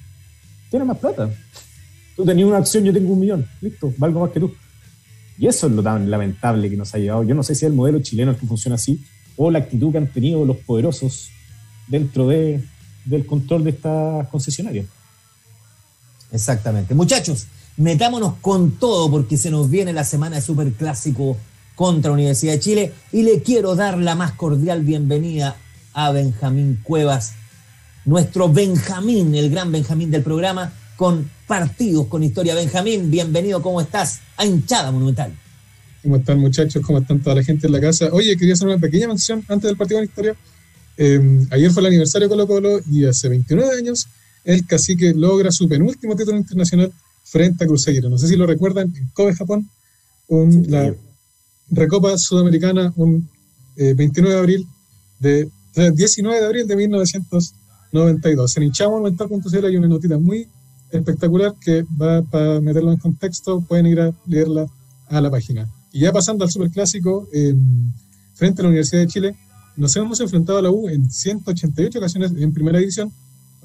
C: Tienen más plata. Tú tenías una acción, yo tengo un millón. Listo, valgo más que tú. Y eso es lo tan lamentable que nos ha llevado. Yo no sé si es el modelo chileno el que funciona así o la actitud que han tenido los poderosos dentro de, del control de esta concesionaria.
A: Exactamente. Muchachos, metámonos con todo porque se nos viene la semana de Super Clásico contra Universidad de Chile y le quiero dar la más cordial bienvenida a Benjamín Cuevas, nuestro Benjamín, el gran Benjamín del programa, con partidos, con historia. Benjamín, bienvenido, ¿cómo estás? A hinchada monumental.
D: ¿Cómo están muchachos? ¿Cómo están toda la gente en la casa? Oye, quería hacer una pequeña mención antes del partido con historia. Eh, ayer fue el aniversario de Colo Colo y hace 29 años el cacique logra su penúltimo título internacional frente a Cruzeiro. No sé si lo recuerdan, en Kobe, Japón, un, la Recopa Sudamericana un 29 eh, de abril de 19 de abril de 1992. En hinchamonumental.cl hay una notita muy espectacular que va para meterlo en contexto, pueden ir a leerla a la página. Y ya pasando al superclásico, eh, frente a la Universidad de Chile, nos hemos enfrentado a la U en 188 ocasiones en primera división,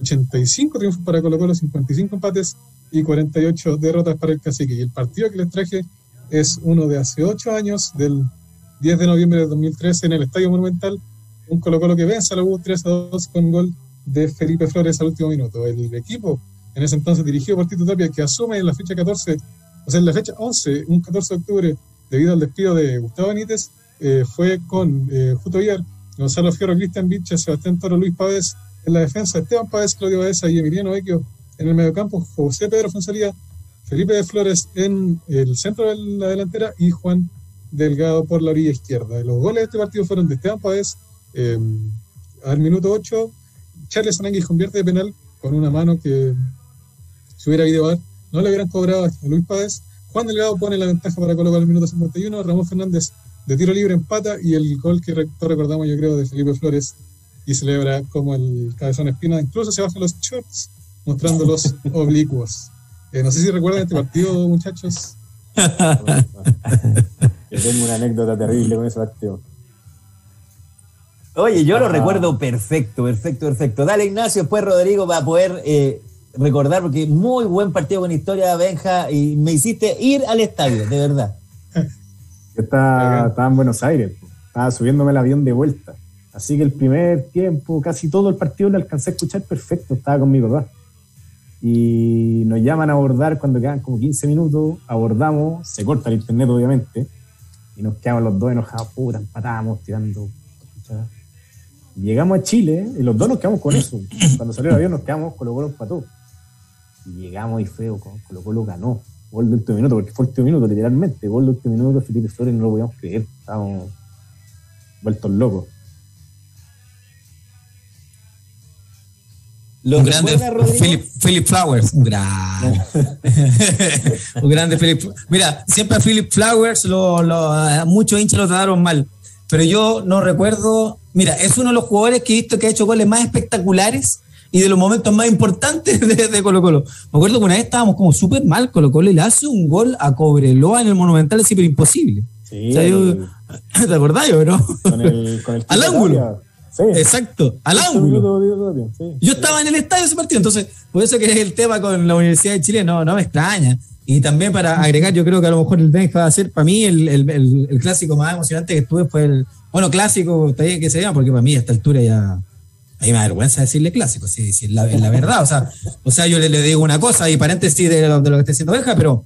D: 85 triunfos para Colo Colo, 55 empates y 48 derrotas para el Cacique. Y el partido que les traje es uno de hace 8 años, del 10 de noviembre de 2013 en el Estadio Monumental, un Colo Colo que vence a la U 3 a 2 con gol de Felipe Flores al último minuto. El equipo, en ese entonces dirigido por Tito Tapia, que asume en la fecha 14 o sea, en la fecha 11, un 14 de octubre, debido al despido de Gustavo Benítez, eh, fue con eh, Juto Villar, Gonzalo Fierro, Cristian Vincha, Sebastián Toro, Luis Pávez en la defensa, Esteban Pávez, Claudio Baeza y Emiliano Vecchio en el mediocampo, José Pedro Fonsalía, Felipe de Flores en el centro de la delantera y Juan Delgado por la orilla izquierda. Los goles de este partido fueron de Esteban Páez eh, al minuto 8. Charles Aranguis convierte de penal con una mano que si hubiera habido no le hubieran cobrado a Luis Páez. Juan Delgado pone la ventaja para colocar el minuto 51. Ramón Fernández de tiro libre empata y el gol que recordamos yo creo de Felipe Flores y celebra como el cabezón espina. Incluso se baja los shorts mostrando los oblicuos. Eh, no sé si recuerdan este partido, muchachos.
C: Yo tengo una anécdota terrible con ese partido.
A: Oye, yo lo recuerdo perfecto, perfecto, perfecto. Dale, Ignacio, después Rodrigo va a poder eh, recordar, porque muy buen partido con historia, Benja, y me hiciste ir al estadio, de verdad.
C: Yo estaba, en Buenos Aires, estaba subiéndome el avión de vuelta. Así que el primer tiempo, casi todo el partido lo alcancé a escuchar perfecto, estaba con mi papá. Y nos llaman a abordar cuando quedan como 15 minutos, abordamos, se corta el internet obviamente, y nos quedamos los dos enojados, puta, empatamos, tirando. Llegamos a Chile y los dos nos quedamos con eso. Cuando salió el avión nos quedamos, Colo Colo empató. Y llegamos y feo, Colo Colo ganó. Gol de último minuto, porque fue el último minuto, literalmente. Gol de último minuto, Felipe Flores, no lo podíamos creer. Estábamos vueltos locos.
B: un grande Philip, Flowers, un grande. un grande Philip. Mira, siempre a Philip Flowers lo, lo, muchos hinchas lo trataron mal, pero yo no recuerdo. Mira, es uno de los jugadores que he visto que ha hecho goles más espectaculares y de los momentos más importantes de, Colo Colo. Me acuerdo que una vez estábamos como súper mal Colo Colo y le hace un gol a Cobreloa en el Monumental, es súper imposible. Sí, ¿Te acordás, bro? Con el, con el Al ángulo. Exacto, al ángulo. Yo estaba en el estadio ese partido, entonces, por eso que es el tema con la Universidad de Chile, no, no me extraña. Y también para agregar, yo creo que a lo mejor el Benja va a ser, para mí, el, el, el, clásico más emocionante que estuve fue el, bueno, clásico, que se llama, porque para mí a esta altura ya, a mí me da vergüenza decirle clásico, si, si la, la, verdad, o sea, o sea yo le, digo una cosa, y paréntesis de lo, de lo que está diciendo Benja, pero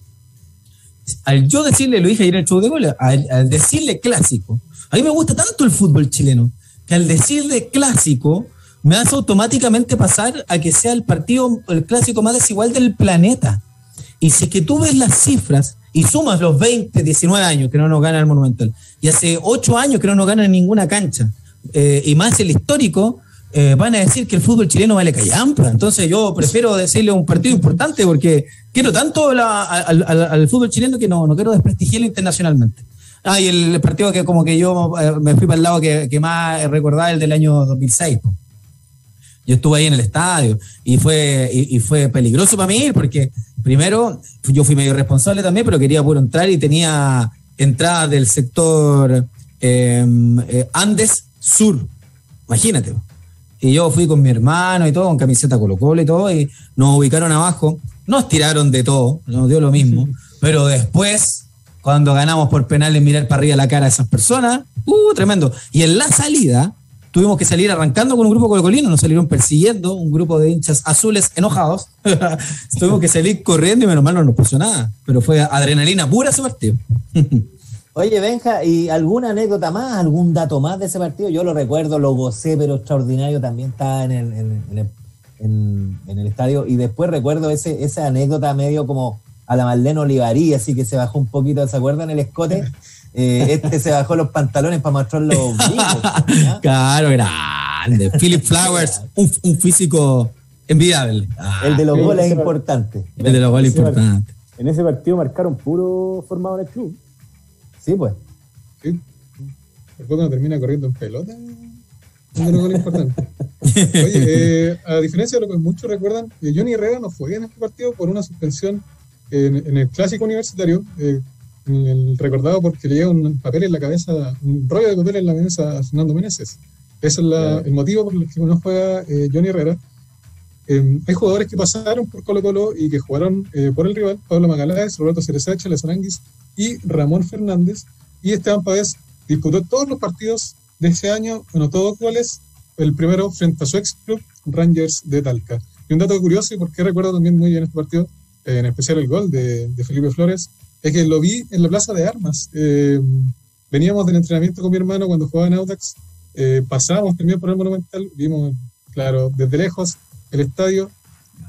B: al yo decirle, lo dije ayer en el show de gol, al decirle clásico, a mí me gusta tanto el fútbol chileno, que al decirle clásico me hace automáticamente pasar a que sea el partido, el clásico más desigual del planeta. Y si que tú ves las cifras y sumas los 20, 19 años que no nos gana el Monumental, y hace 8 años que no nos gana en ninguna cancha, eh, y más el histórico, eh, van a decir que el fútbol chileno vale callampa. Entonces yo prefiero decirle un partido importante porque quiero tanto al, fútbol chileno que no, no quiero desprestigiarlo internacionalmente. Ah, y el partido que como que yo eh, me fui para el lado que, que más recordaba el del año 2006. Yo estuve ahí en el estadio y fue, y, fue peligroso para mí porque primero yo fui medio responsable también, pero quería poder entrar y tenía entrada del sector em, eh, Andes Sur. Imagínate. Y yo fui con mi hermano y todo, con camiseta Colo Colo y todo, y nos ubicaron abajo. Nos tiraron de todo, nos dio lo mismo. Pero después cuando ganamos por penales, mirar para arriba la cara de esas personas. Uh, tremendo. Y en la salida, tuvimos que salir arrancando con un grupo colocolino, nos salieron persiguiendo, un grupo de hinchas azules enojados. tuvimos que salir corriendo y menos mal no nos puso nada. Pero fue adrenalina pura ese partido.
A: Oye, Benja, ¿y alguna anécdota más, algún dato más de ese partido? Yo lo recuerdo, lo gocé, pero extraordinario, también estaba en el, en el, estadio. Y después recuerdo ese, esa anécdota medio como a la Marlene Olivarí, así que se bajó un poquito, ¿se acuerdan el escote? Eh, este se bajó los pantalones para mostrar los
B: Claro, grande. Philip Flowers, un, físico envidiable.
A: el de los goles importantes.
B: El de los goles importantes.
C: En ese partido marcaron puro formado en el club.
A: Sí, pues.
D: Sí. Después cuando termina corriendo en pelota, un gol importante. Oye, eh, a diferencia de lo que muchos recuerdan, eh, Johnny Herrera no fue en este partido por una suspensión en, el clásico universitario, eh, el recordado porque le llega un papel en la cabeza, un rollo de papel en la cabeza a Fernando Meneses. Ese es el motivo por el que no juega eh, Johnny Herrera. Em, hay jugadores que pasaron por Colo Colo y que jugaron eh, por el rival, Pablo Magaláes, Roberto Cerezacha, Lezaranguis y Ramón Fernández. Y Esteban Páez disputó todos los partidos de ese año, bueno, todos cuales, el primero frente a su ex club, Rangers de Talca. Y un dato curioso, y porque recuerdo también muy bien este partido, en especial el gol de, Felipe Flores, es que lo vi en la Plaza de Armas. Eh, veníamos del entrenamiento con mi hermano cuando jugaba en Audax, eh, pasamos también por el Monumental, vimos, claro, desde lejos el estadio,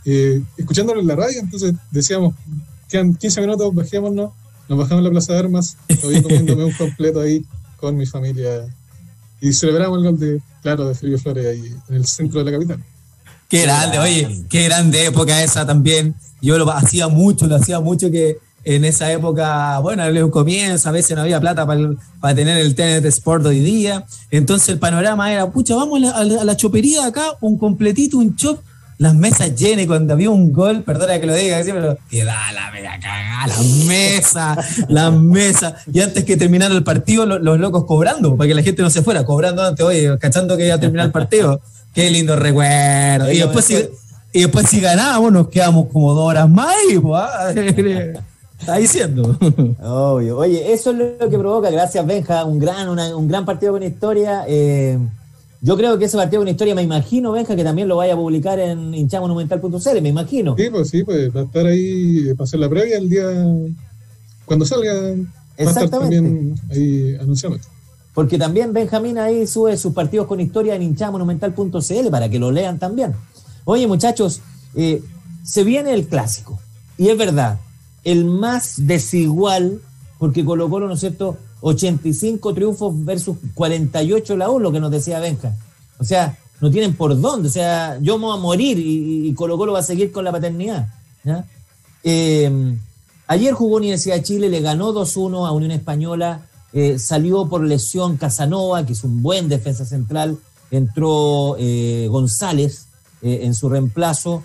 D: eh, escuchándolo en la radio, entonces decíamos, quedan 15 minutos, bajémonos, nos bajamos en la Plaza de Armas, lo vi comiéndome un completo ahí con mi familia y celebramos el gol de, claro, de Felipe Flores ahí en el centro de la capital.
B: Qué grande, oye, qué grande época esa también. Yo lo hacía mucho, lo hacía mucho que en esa época, bueno, era un comienzo, a veces no había plata para, tener el TNT Sport hoy día. Entonces el panorama era, pucha, vamos a la, chopería acá, un completito, un chop, las mesas llenas y cuando había un gol, perdona que lo diga, pero da la media cagada, las mesas, las mesas. Y antes que terminara el partido, los, locos cobrando, para que la gente no se fuera, cobrando antes, oye, cachando que iba a terminar el partido. Qué lindo recuerdo. Y después, si, y después si ganábamos, nos quedamos como dos horas más. Y, pues, ah, está diciendo.
A: Obvio. Oye, eso es lo que provoca, gracias Benja, un gran, un gran partido con historia. Eh, yo creo que ese partido con historia, me imagino, Benja, que también lo vaya a publicar en hinchamonumental.cl, me imagino.
D: Sí, pues sí, pues va a estar ahí, para hacer la previa el día, cuando salga, va a estar también ahí anunciando
A: porque también Benjamín ahí sube sus partidos con historia en hinchamonumental.cl para que lo lean también. Oye, muchachos, eh, se viene el clásico. Y es verdad, el más desigual, porque Colo Colo, ¿no es cierto? 85 triunfos versus 48 la U, lo que nos decía Benja. O sea, no tienen por dónde. O sea, yo me voy a morir y, Colo Colo va a seguir con la paternidad. Eh, ayer jugó Universidad de Chile, le ganó 2-1 a Unión Española eh, salió por lesión Casanova, que es un buen defensa central, entró eh, González eh, en su reemplazo,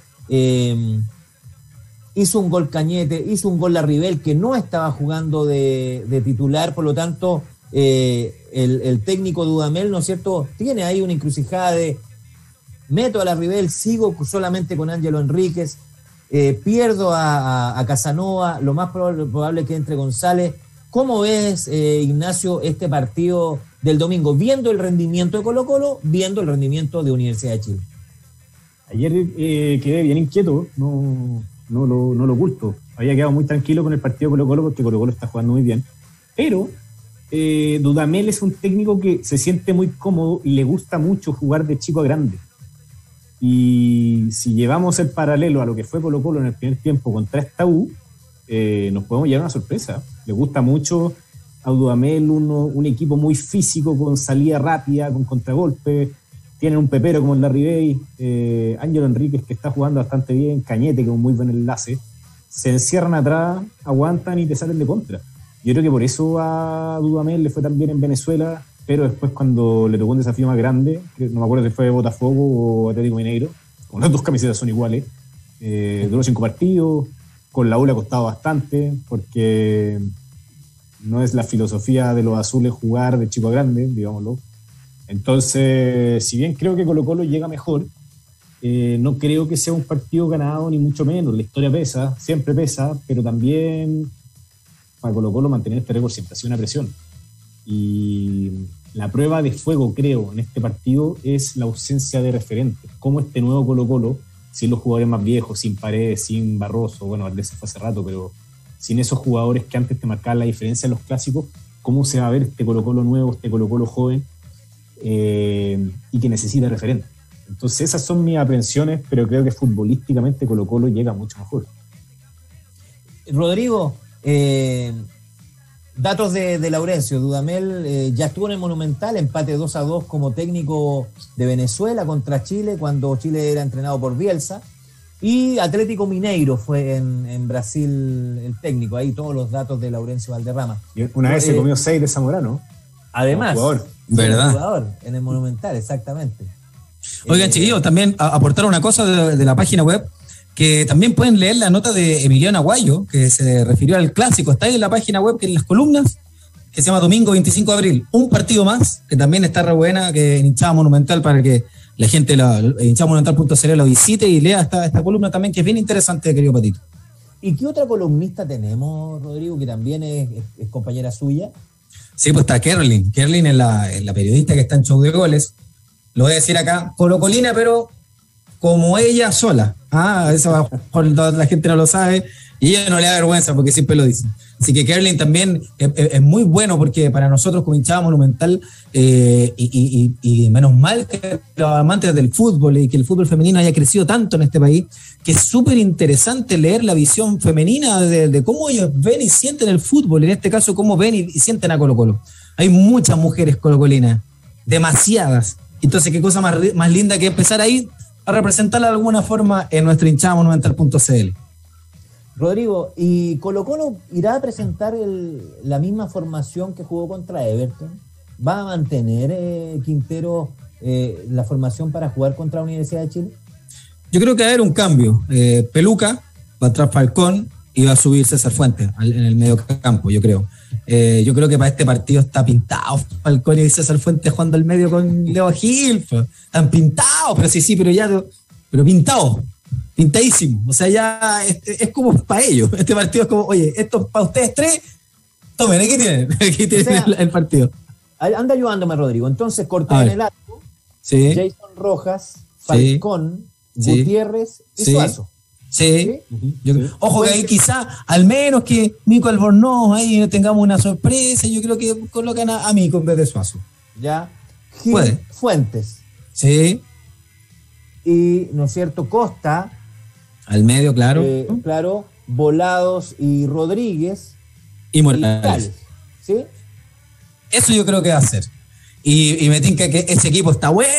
A: hizo un gol Cañete, hizo un gol Larribel, que no estaba jugando de, titular, por lo tanto, el, técnico Dudamel, ¿no es cierto?, tiene ahí una encrucijada de meto a Larribel, sigo solamente con Ángelo Enríquez, pierdo a, Casanova, lo más probable, probable que entre González, ¿Cómo ves, eh, Ignacio, este partido del domingo? Viendo el rendimiento de Colo Colo, viendo el rendimiento de Universidad de Chile.
C: Ayer eh, quedé bien inquieto, no, no, lo, no lo oculto. Había quedado muy tranquilo con el partido Colo Colo porque Colo Colo está jugando muy bien. Pero eh, Dudamel es un técnico que se siente muy cómodo y le gusta mucho jugar de chico a grande. Y si llevamos el paralelo a lo que fue Colo Colo en el primer tiempo contra esta U, eh, nos podemos llevar una sorpresa. Le gusta mucho a Dudamel un equipo muy físico, con salida rápida, con contragolpe. Tienen un pepero como el Larry Bay, eh, Ángelo Enríquez que está jugando bastante bien, Cañete que es un muy buen enlace. Se encierran atrás, aguantan y te salen de contra. Yo creo que por eso a Dudamel le fue tan bien en Venezuela, pero después cuando le tocó un desafío más grande, no me acuerdo si fue Botafogo o Atlético Mineiro, con las dos camisetas son iguales, eh, duró cinco partidos, con la U le ha costado bastante porque no es la filosofía de los azules jugar de chico a grande, digámoslo. Entonces, si bien creo que Colo Colo llega mejor, eh, no creo que sea un partido ganado ni mucho menos. La historia pesa, siempre pesa, pero también para Colo Colo mantener este récord siempre ha sido una presión. Y la prueba de fuego, creo, en este partido es la ausencia de referentes. Cómo este nuevo Colo Colo sin los jugadores más viejos, sin Paredes, sin Barroso, bueno, Valdés fue hace rato, pero sin esos jugadores que antes te marcaban la diferencia en los clásicos, ¿cómo se va a ver este Colo Colo nuevo, este Colo Colo joven eh, y que necesita referente? Entonces esas son mis aprensiones, pero creo que futbolísticamente Colo Colo llega mucho mejor.
A: Rodrigo, eh, Datos de, Laurencio, Dudamel eh, ya estuvo en el Monumental, empate 2 a 2 como técnico de Venezuela contra Chile, cuando Chile era entrenado por Bielsa. Y Atlético Mineiro fue en, Brasil el técnico, ahí todos los datos de Laurencio Valderrama.
C: una vez se comió 6 de Zamorano.
A: Además,
B: ¿verdad?
A: Jugador en el Monumental, exactamente.
B: Oigan, eh, chiquillos, también aportar una cosa de la página web que también pueden leer la nota de Emiliano Aguayo, que se refirió al clásico. Está ahí en la página web, que en las columnas, que se llama Domingo 25 de abril. Un partido más, que también está re buena, que en Hinchada Monumental, para que la gente, la, hinchadamonumental.cl lo visite y lea esta, esta columna también, que es bien interesante, querido Patito.
A: ¿Y qué otra columnista tenemos, Rodrigo, que también es, compañera suya?
B: Sí, pues está Kerlin. Kerlin es la, la, periodista que está en Show de Goles. Lo voy a decir acá, colocolina, pero como ella sola Ah, eso la gente no lo sabe y ella no le da vergüenza porque siempre lo dice. Así que Kerlin también es, muy bueno porque para nosotros como hinchada monumental, eh, y, menos mal que los amantes del fútbol y que el fútbol femenino haya crecido tanto en este país, que es súper interesante leer la visión femenina de, cómo ellos ven y sienten el fútbol, en este caso cómo ven y, sienten a Colo Colo. Hay muchas mujeres colocolinas, demasiadas. Entonces, qué cosa más, más linda que empezar ahí a representarla de alguna forma en nuestro hinchada monumental.cl.
A: Rodrigo, ¿y Colo Colo irá a presentar la misma formación que jugó contra Everton? ¿Va a mantener eh, Quintero eh, la formación para jugar contra la Universidad de Chile?
B: Yo creo que va a haber un cambio. Eh, Peluca, va a entrar Falcón y va a subir César Fuentes en el medio campo, yo creo. yo creo que para este partido está pintado Falcón y César Fuentes jugando al medio con Leo Gil. Están pintados, pero sí, sí, pero ya, pero pintados pintadísimo. O sea, ya es, como para ellos. Este partido es como, oye, esto para ustedes tres, tomen, aquí tienen, aquí tienen el, partido.
A: Anda ayudándome, Rodrigo. Entonces, corté en el arco,
B: sí.
A: Jason Rojas, Falcón, Gutiérrez y Suazo.
B: Sí. ojo que ahí quizá, al menos que Mico Albornoz ahí tengamos una sorpresa, yo creo que colocan a, a Mico en vez de Suazo.
A: Ya. Gil Fuentes.
B: Sí.
A: Y, ¿no es cierto? Costa,
B: al medio, claro.
A: Eh, claro, Volados y Rodríguez.
B: Y Morales.
A: ¿Sí?
B: Eso yo creo que va a ser. Y, y me tinca que ese equipo está bueno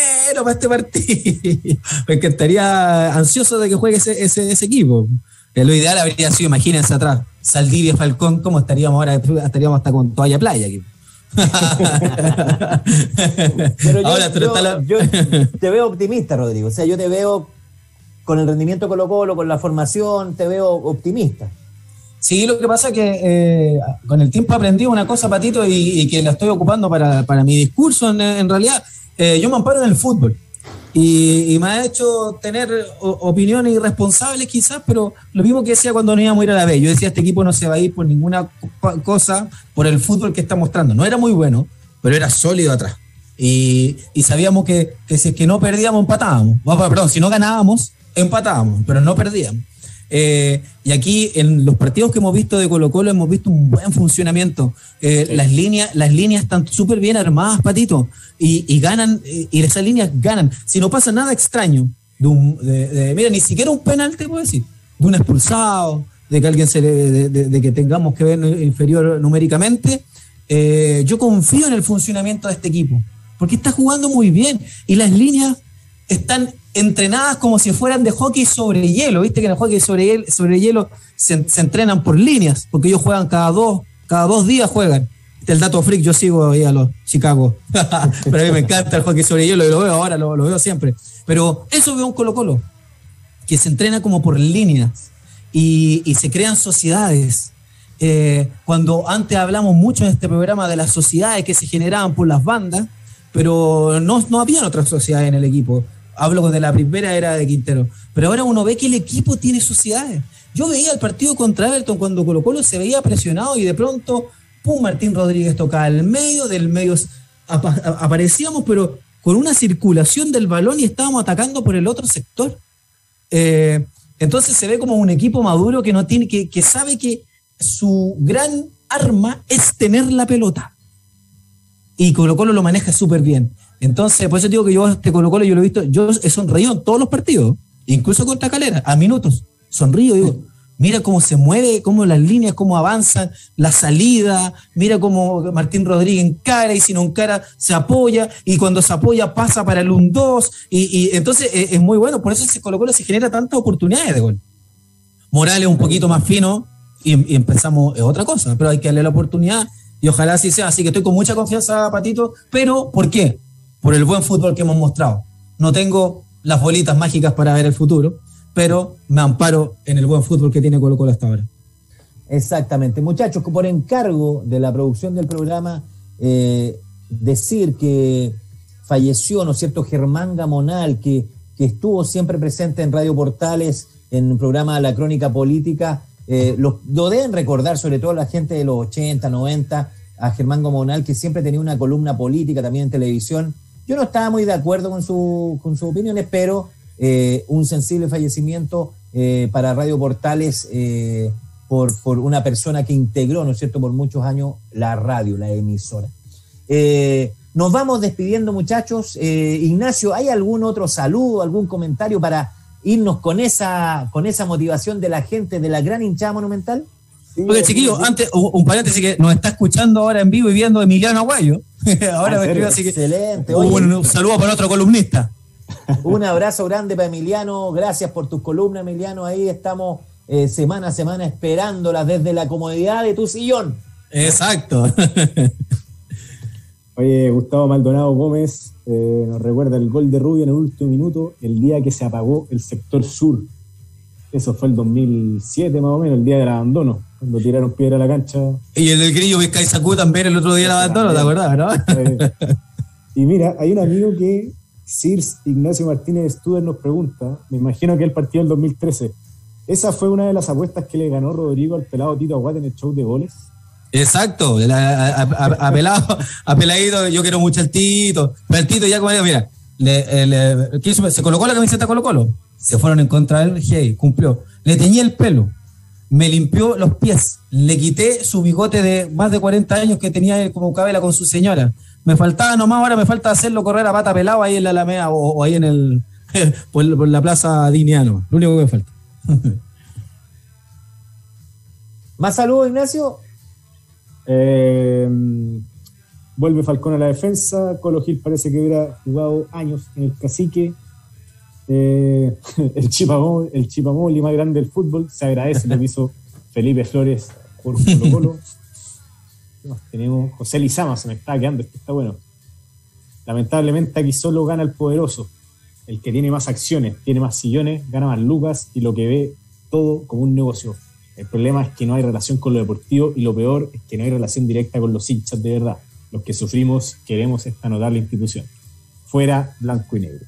B: para este partido. Porque estaría ansioso de que juegue ese, ese, equipo. lo ideal habría sido, imagínense atrás, Saldivia Falcón, ¿cómo estaríamos ahora? Estaríamos hasta con toalla playa aquí.
A: Pero yo, te veo optimista, Rodrigo. O sea, yo te veo con el rendimiento Colo Colo, con la formación, te veo optimista.
B: Sí, lo que pasa es que eh, con el tiempo aprendí una cosa, Patito, y, que la estoy ocupando para, mi discurso en, realidad. Eh, yo me amparo en el fútbol y, me ha hecho tener opiniones irresponsables quizás, pero lo mismo que decía cuando no íbamos a ir a la B. Yo decía, este equipo no se va a ir por ninguna cosa por el fútbol que está mostrando. No era muy bueno, pero era sólido atrás. Y, sabíamos que, que si que no perdíamos, empatábamos. Perdón, si no ganábamos, empatábamos, pero no perdíamos. Eh, y aquí en los partidos que hemos visto de Colo Colo hemos visto un buen funcionamiento. Eh, las, líneas, las líneas están súper bien armadas, Patito, y, ganan, y esas líneas ganan. Si no pasa nada extraño, de, mira, ni siquiera un penal te puedo decir, de un expulsado, de que alguien se de, que tengamos que ver inferior numéricamente, eh, yo confío en el funcionamiento de este equipo, porque está jugando muy bien y las líneas están entrenadas como si fueran de hockey sobre hielo. Viste que en el hockey sobre hielo, sobre hielo se, entrenan por líneas, porque ellos juegan cada dos, cada dos días juegan. Este el dato freak, yo sigo ahí a los Chicago. Pero a mí me encanta el hockey sobre hielo y lo veo ahora, lo, veo siempre. Pero eso veo un Colo-Colo, que se entrena como por líneas y, se crean sociedades. Eh, cuando antes hablamos mucho en este programa de las sociedades que se generaban por las bandas, pero no, no había otras sociedades en el equipo hablo de la primera era de Quintero, pero ahora uno ve que el equipo tiene sociedades. Yo veía el partido contra Everton cuando Colo Colo se veía presionado y de pronto, pum, Martín Rodríguez tocaba el medio, del medio aparecíamos, pero con una circulación del balón y estábamos atacando por el otro sector. Eh, entonces se ve como un equipo maduro que no tiene, que sabe que su gran arma es tener la pelota. Y Colo Colo lo maneja súper bien. Entonces, por eso digo que yo este Colo Colo yo lo he visto, yo he sonreído en todos los partidos, incluso contra Calera, a minutos. Sonrío, digo, mira cómo se mueve, cómo las líneas, cómo avanzan, la salida, mira cómo Martín Rodríguez encara y si no encara se apoya y cuando se apoya pasa para el 1-2 y, entonces eh, es, muy bueno, por eso ese Colo Colo se genera tantas oportunidades de gol. Morales un poquito más fino y, empezamos es otra cosa, pero hay que darle la oportunidad y ojalá así sea. Así que estoy con mucha confianza, Patito, pero ¿por qué? Por el buen fútbol que hemos mostrado. No tengo las bolitas mágicas para ver el futuro, pero me amparo en el buen fútbol que tiene Colo Colo hasta ahora.
A: Exactamente. Muchachos, por encargo de la producción del programa, eh, decir que falleció, ¿no es cierto?, Germán Gamonal, que, que estuvo siempre presente en Radio Portales, en el programa La Crónica Política. Eh, lo, lo, deben recordar, sobre todo la gente de los 80, 90, a Germán Gamonal, que siempre tenía una columna política también en televisión yo no estaba muy de acuerdo con, su, con sus opiniones, pero eh, un sensible fallecimiento eh, para Radio Portales eh, por, una persona que integró, ¿no es cierto?, por muchos años la radio, la emisora. nos vamos despidiendo, muchachos. Ignacio, ¿hay algún otro saludo, algún comentario para irnos con esa, con esa motivación de la gente de la gran hinchada monumental?
B: Porque, chiquillo, antes, un paréntesis que nos está escuchando ahora en vivo y viendo Emiliano Aguayo. ahora me escribe así que.
A: Excelente.
B: un saludo para otro columnista.
A: Un abrazo grande para Emiliano. Gracias por tus columnas, Emiliano. Ahí estamos eh, semana a semana esperándolas desde la comodidad de tu sillón.
B: Exacto.
C: Oye, Gustavo Maldonado Gómez eh, nos recuerda el gol de Rubio en el último minuto, el día que se apagó el sector sur. Eso fue el 2007 más o menos, el día del abandono, cuando tiraron piedra a la cancha.
B: Y el del grillo Vizcay Sacú también el otro día del abandono, ¿te.
C: Eh, y mira, hay un amigo que Sirs Ignacio Martínez Studer nos pregunta, me imagino que el partido del 2013, ¿esa fue una de las apuestas que le ganó Rodrigo al pelado Tito Aguat en el show de goles?
B: Exacto, a, pelado, a peladito, yo quiero mucho al Tito, pero el Tito ya como mira, se colocó la camiseta Colo Colo, se fueron en contra de él, hey, cumplió, le teñí el pelo, me limpió los pies, le quité su bigote de más de 40 años que tenía como cabela con su señora, me faltaba nomás, ahora me falta hacerlo correr a pata pelado ahí en la Alameda o, ahí en el, por, la Plaza Diniano. Lo único que me falta.
A: ¿Más saludos, Ignacio?
C: Eh, vuelve Falcón a la defensa. Colo Gil parece que hubiera jugado años en el cacique. Eh, el Chipamoli, el Chipamoli más grande del fútbol. Se agradece lo que hizo Felipe Flores por Colo Colo tenemos José Lizama, se me está quedando, esto está bueno. Lamentablemente aquí solo gana el poderoso, el que tiene más acciones, tiene más sillones, gana más lucas y lo que ve todo como un negocio. El problema es que no hay relación con lo deportivo y lo peor es que no hay relación directa con los hinchas de verdad. Los que sufrimos queremos esta notable institución. Fuera blanco y negro.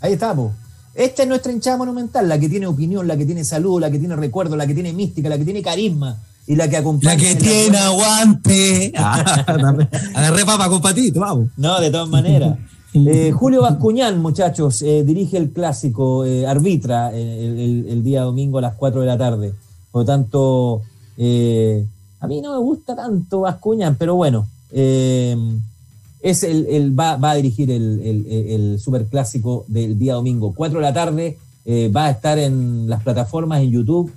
A: Ahí estamos. Esta es nuestra hinchada monumental, la que tiene opinión, la que tiene salud, la que tiene recuerdo, la que tiene mística, la que tiene carisma y la que acompaña.
B: La que tiene aguante. Ah, agarré papa con patito, vamos.
A: No, de todas maneras. Eh, Julio Bascuñán, muchachos, eh, dirige el clásico, eh, arbitra el, día domingo a las 4 de la tarde. Por lo tanto, a mí no me gusta tanto Bascuñán, pero bueno, es el, va, va, a dirigir el, el, superclásico del día domingo, 4 de la tarde. va a estar en las plataformas, en YouTube,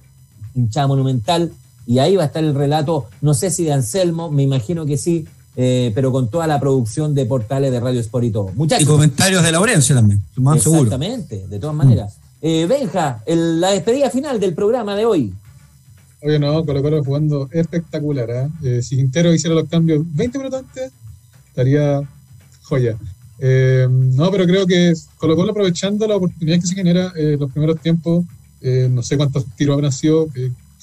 A: hinchada monumental y ahí va a estar el relato, no sé si de Anselmo, me imagino que sí, eh, pero con toda la producción de portales de Radio Sport y todo.
B: Muchachos. Y comentarios de Laurencio también,
A: más Exactamente, de todas maneras. Eh, Benja, la despedida final del programa de hoy.
D: Oye, no, Colo Colo jugando espectacular. ¿eh? eh si Quintero hiciera los cambios 20 minutos antes, estaría joya. no, pero creo que Colo Colo aprovechando la oportunidad que se genera en los primeros tiempos, no sé cuántos tiros habrán sido,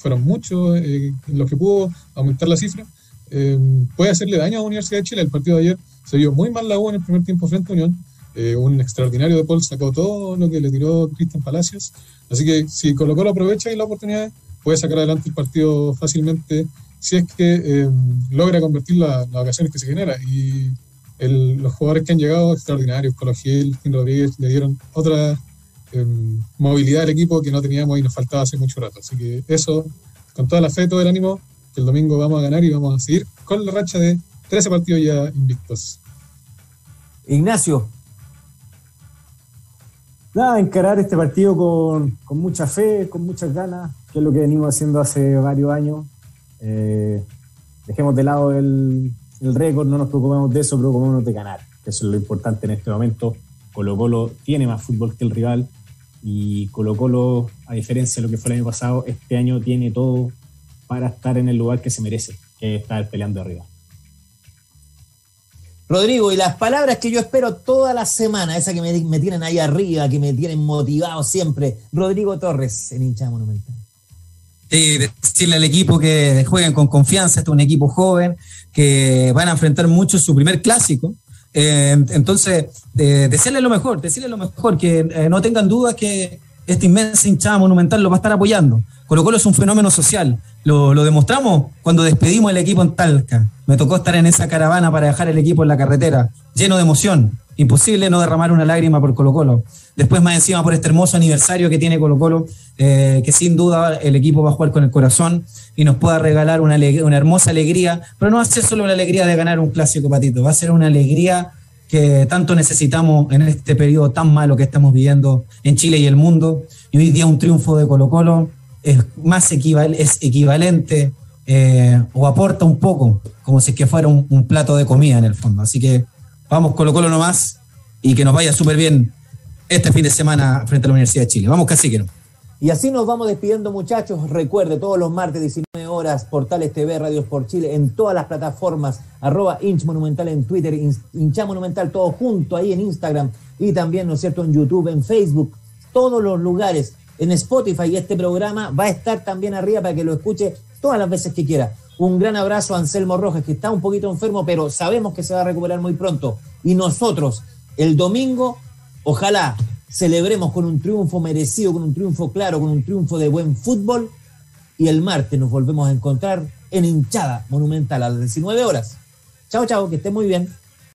D: fueron muchos eh, los que pudo aumentar la cifra, eh, puede hacerle daño a la Universidad de Chile. El partido de ayer se vio muy mal la U en el primer tiempo frente a Unión. Eh, un extraordinario de Paul sacó todo lo que le tiró Cristian Palacios. Así que si Colo Colo aprovecha y la oportunidad, puede sacar adelante el partido fácilmente si es que logra convertir las ocasiones que se genera. Y los jugadores que han llegado, extraordinarios, Colo Gil, Rodríguez, le dieron otra movilidad del equipo que no teníamos y nos faltaba hace mucho rato. Así que eso, con toda la fe, todo el ánimo, que el domingo vamos a ganar y vamos a seguir con la racha de 13 partidos ya invictos.
A: Ignacio.
C: Nada, encarar este partido con, mucha fe, con muchas ganas, que es lo que venimos haciendo hace varios años. Eh, dejemos de lado el, récord, no nos preocupemos de eso, preocupémonos de ganar, eso es lo importante en este momento. Colo Colo tiene más fútbol que el rival, y Colo Colo, a diferencia de lo que fue el año pasado, este año tiene todo para estar en el lugar que se merece, que es estar peleando arriba.
A: Rodrigo, y las palabras que yo espero toda la semana, esas que me, tienen ahí arriba, que me tienen motivado siempre, Rodrigo Torres en hincha monumental.
B: Sí, decirle al equipo que jueguen con confianza, este es un equipo joven, que van a enfrentar mucho su primer clásico, eh, entonces, eh, decirle lo mejor, decirle lo mejor, que eh, no tengan dudas que esta inmensa hinchada monumental lo va a estar apoyando. Colo Colo es un fenómeno social. Lo, demostramos cuando despedimos el equipo en Talca. Me tocó estar en esa caravana para dejar el equipo en la carretera, lleno de emoción. Imposible no derramar una lágrima por Colo Colo. Después más encima por este hermoso aniversario que tiene Colo Colo, eh, que sin duda el equipo va a jugar con el corazón y nos pueda regalar una, una hermosa alegría, pero no va a ser solo una alegría de ganar un clásico patito, va a ser una alegría que tanto necesitamos en este periodo tan malo que estamos viviendo en Chile y el mundo. Y hoy día un triunfo de Colo Colo es más es equivalente eh, o aporta un poco, como si fuera un, un, plato de comida en el fondo. Así que vamos Colo Colo nomás y que nos vaya súper bien este fin de semana frente a la Universidad de Chile. Vamos no
A: Y así nos vamos despidiendo, muchachos. Recuerde, todos los martes, 19 horas, Portales TV, Radio por Chile, en todas las plataformas, arroba Inch en Twitter, Hincha Monumental, todo junto ahí en Instagram y también, ¿no es cierto?, en YouTube, en Facebook, todos los lugares, en Spotify. Este programa va a estar también arriba para que lo escuche todas las veces que quiera. Un gran abrazo a Anselmo Rojas, que está un poquito enfermo, pero sabemos que se va a recuperar muy pronto. Y nosotros, el domingo, Ojalá celebremos con un triunfo merecido, con un triunfo claro, con un triunfo de buen fútbol. Y el martes nos volvemos a encontrar en hinchada monumental a las 19 horas. Chao, chao, que esté muy bien.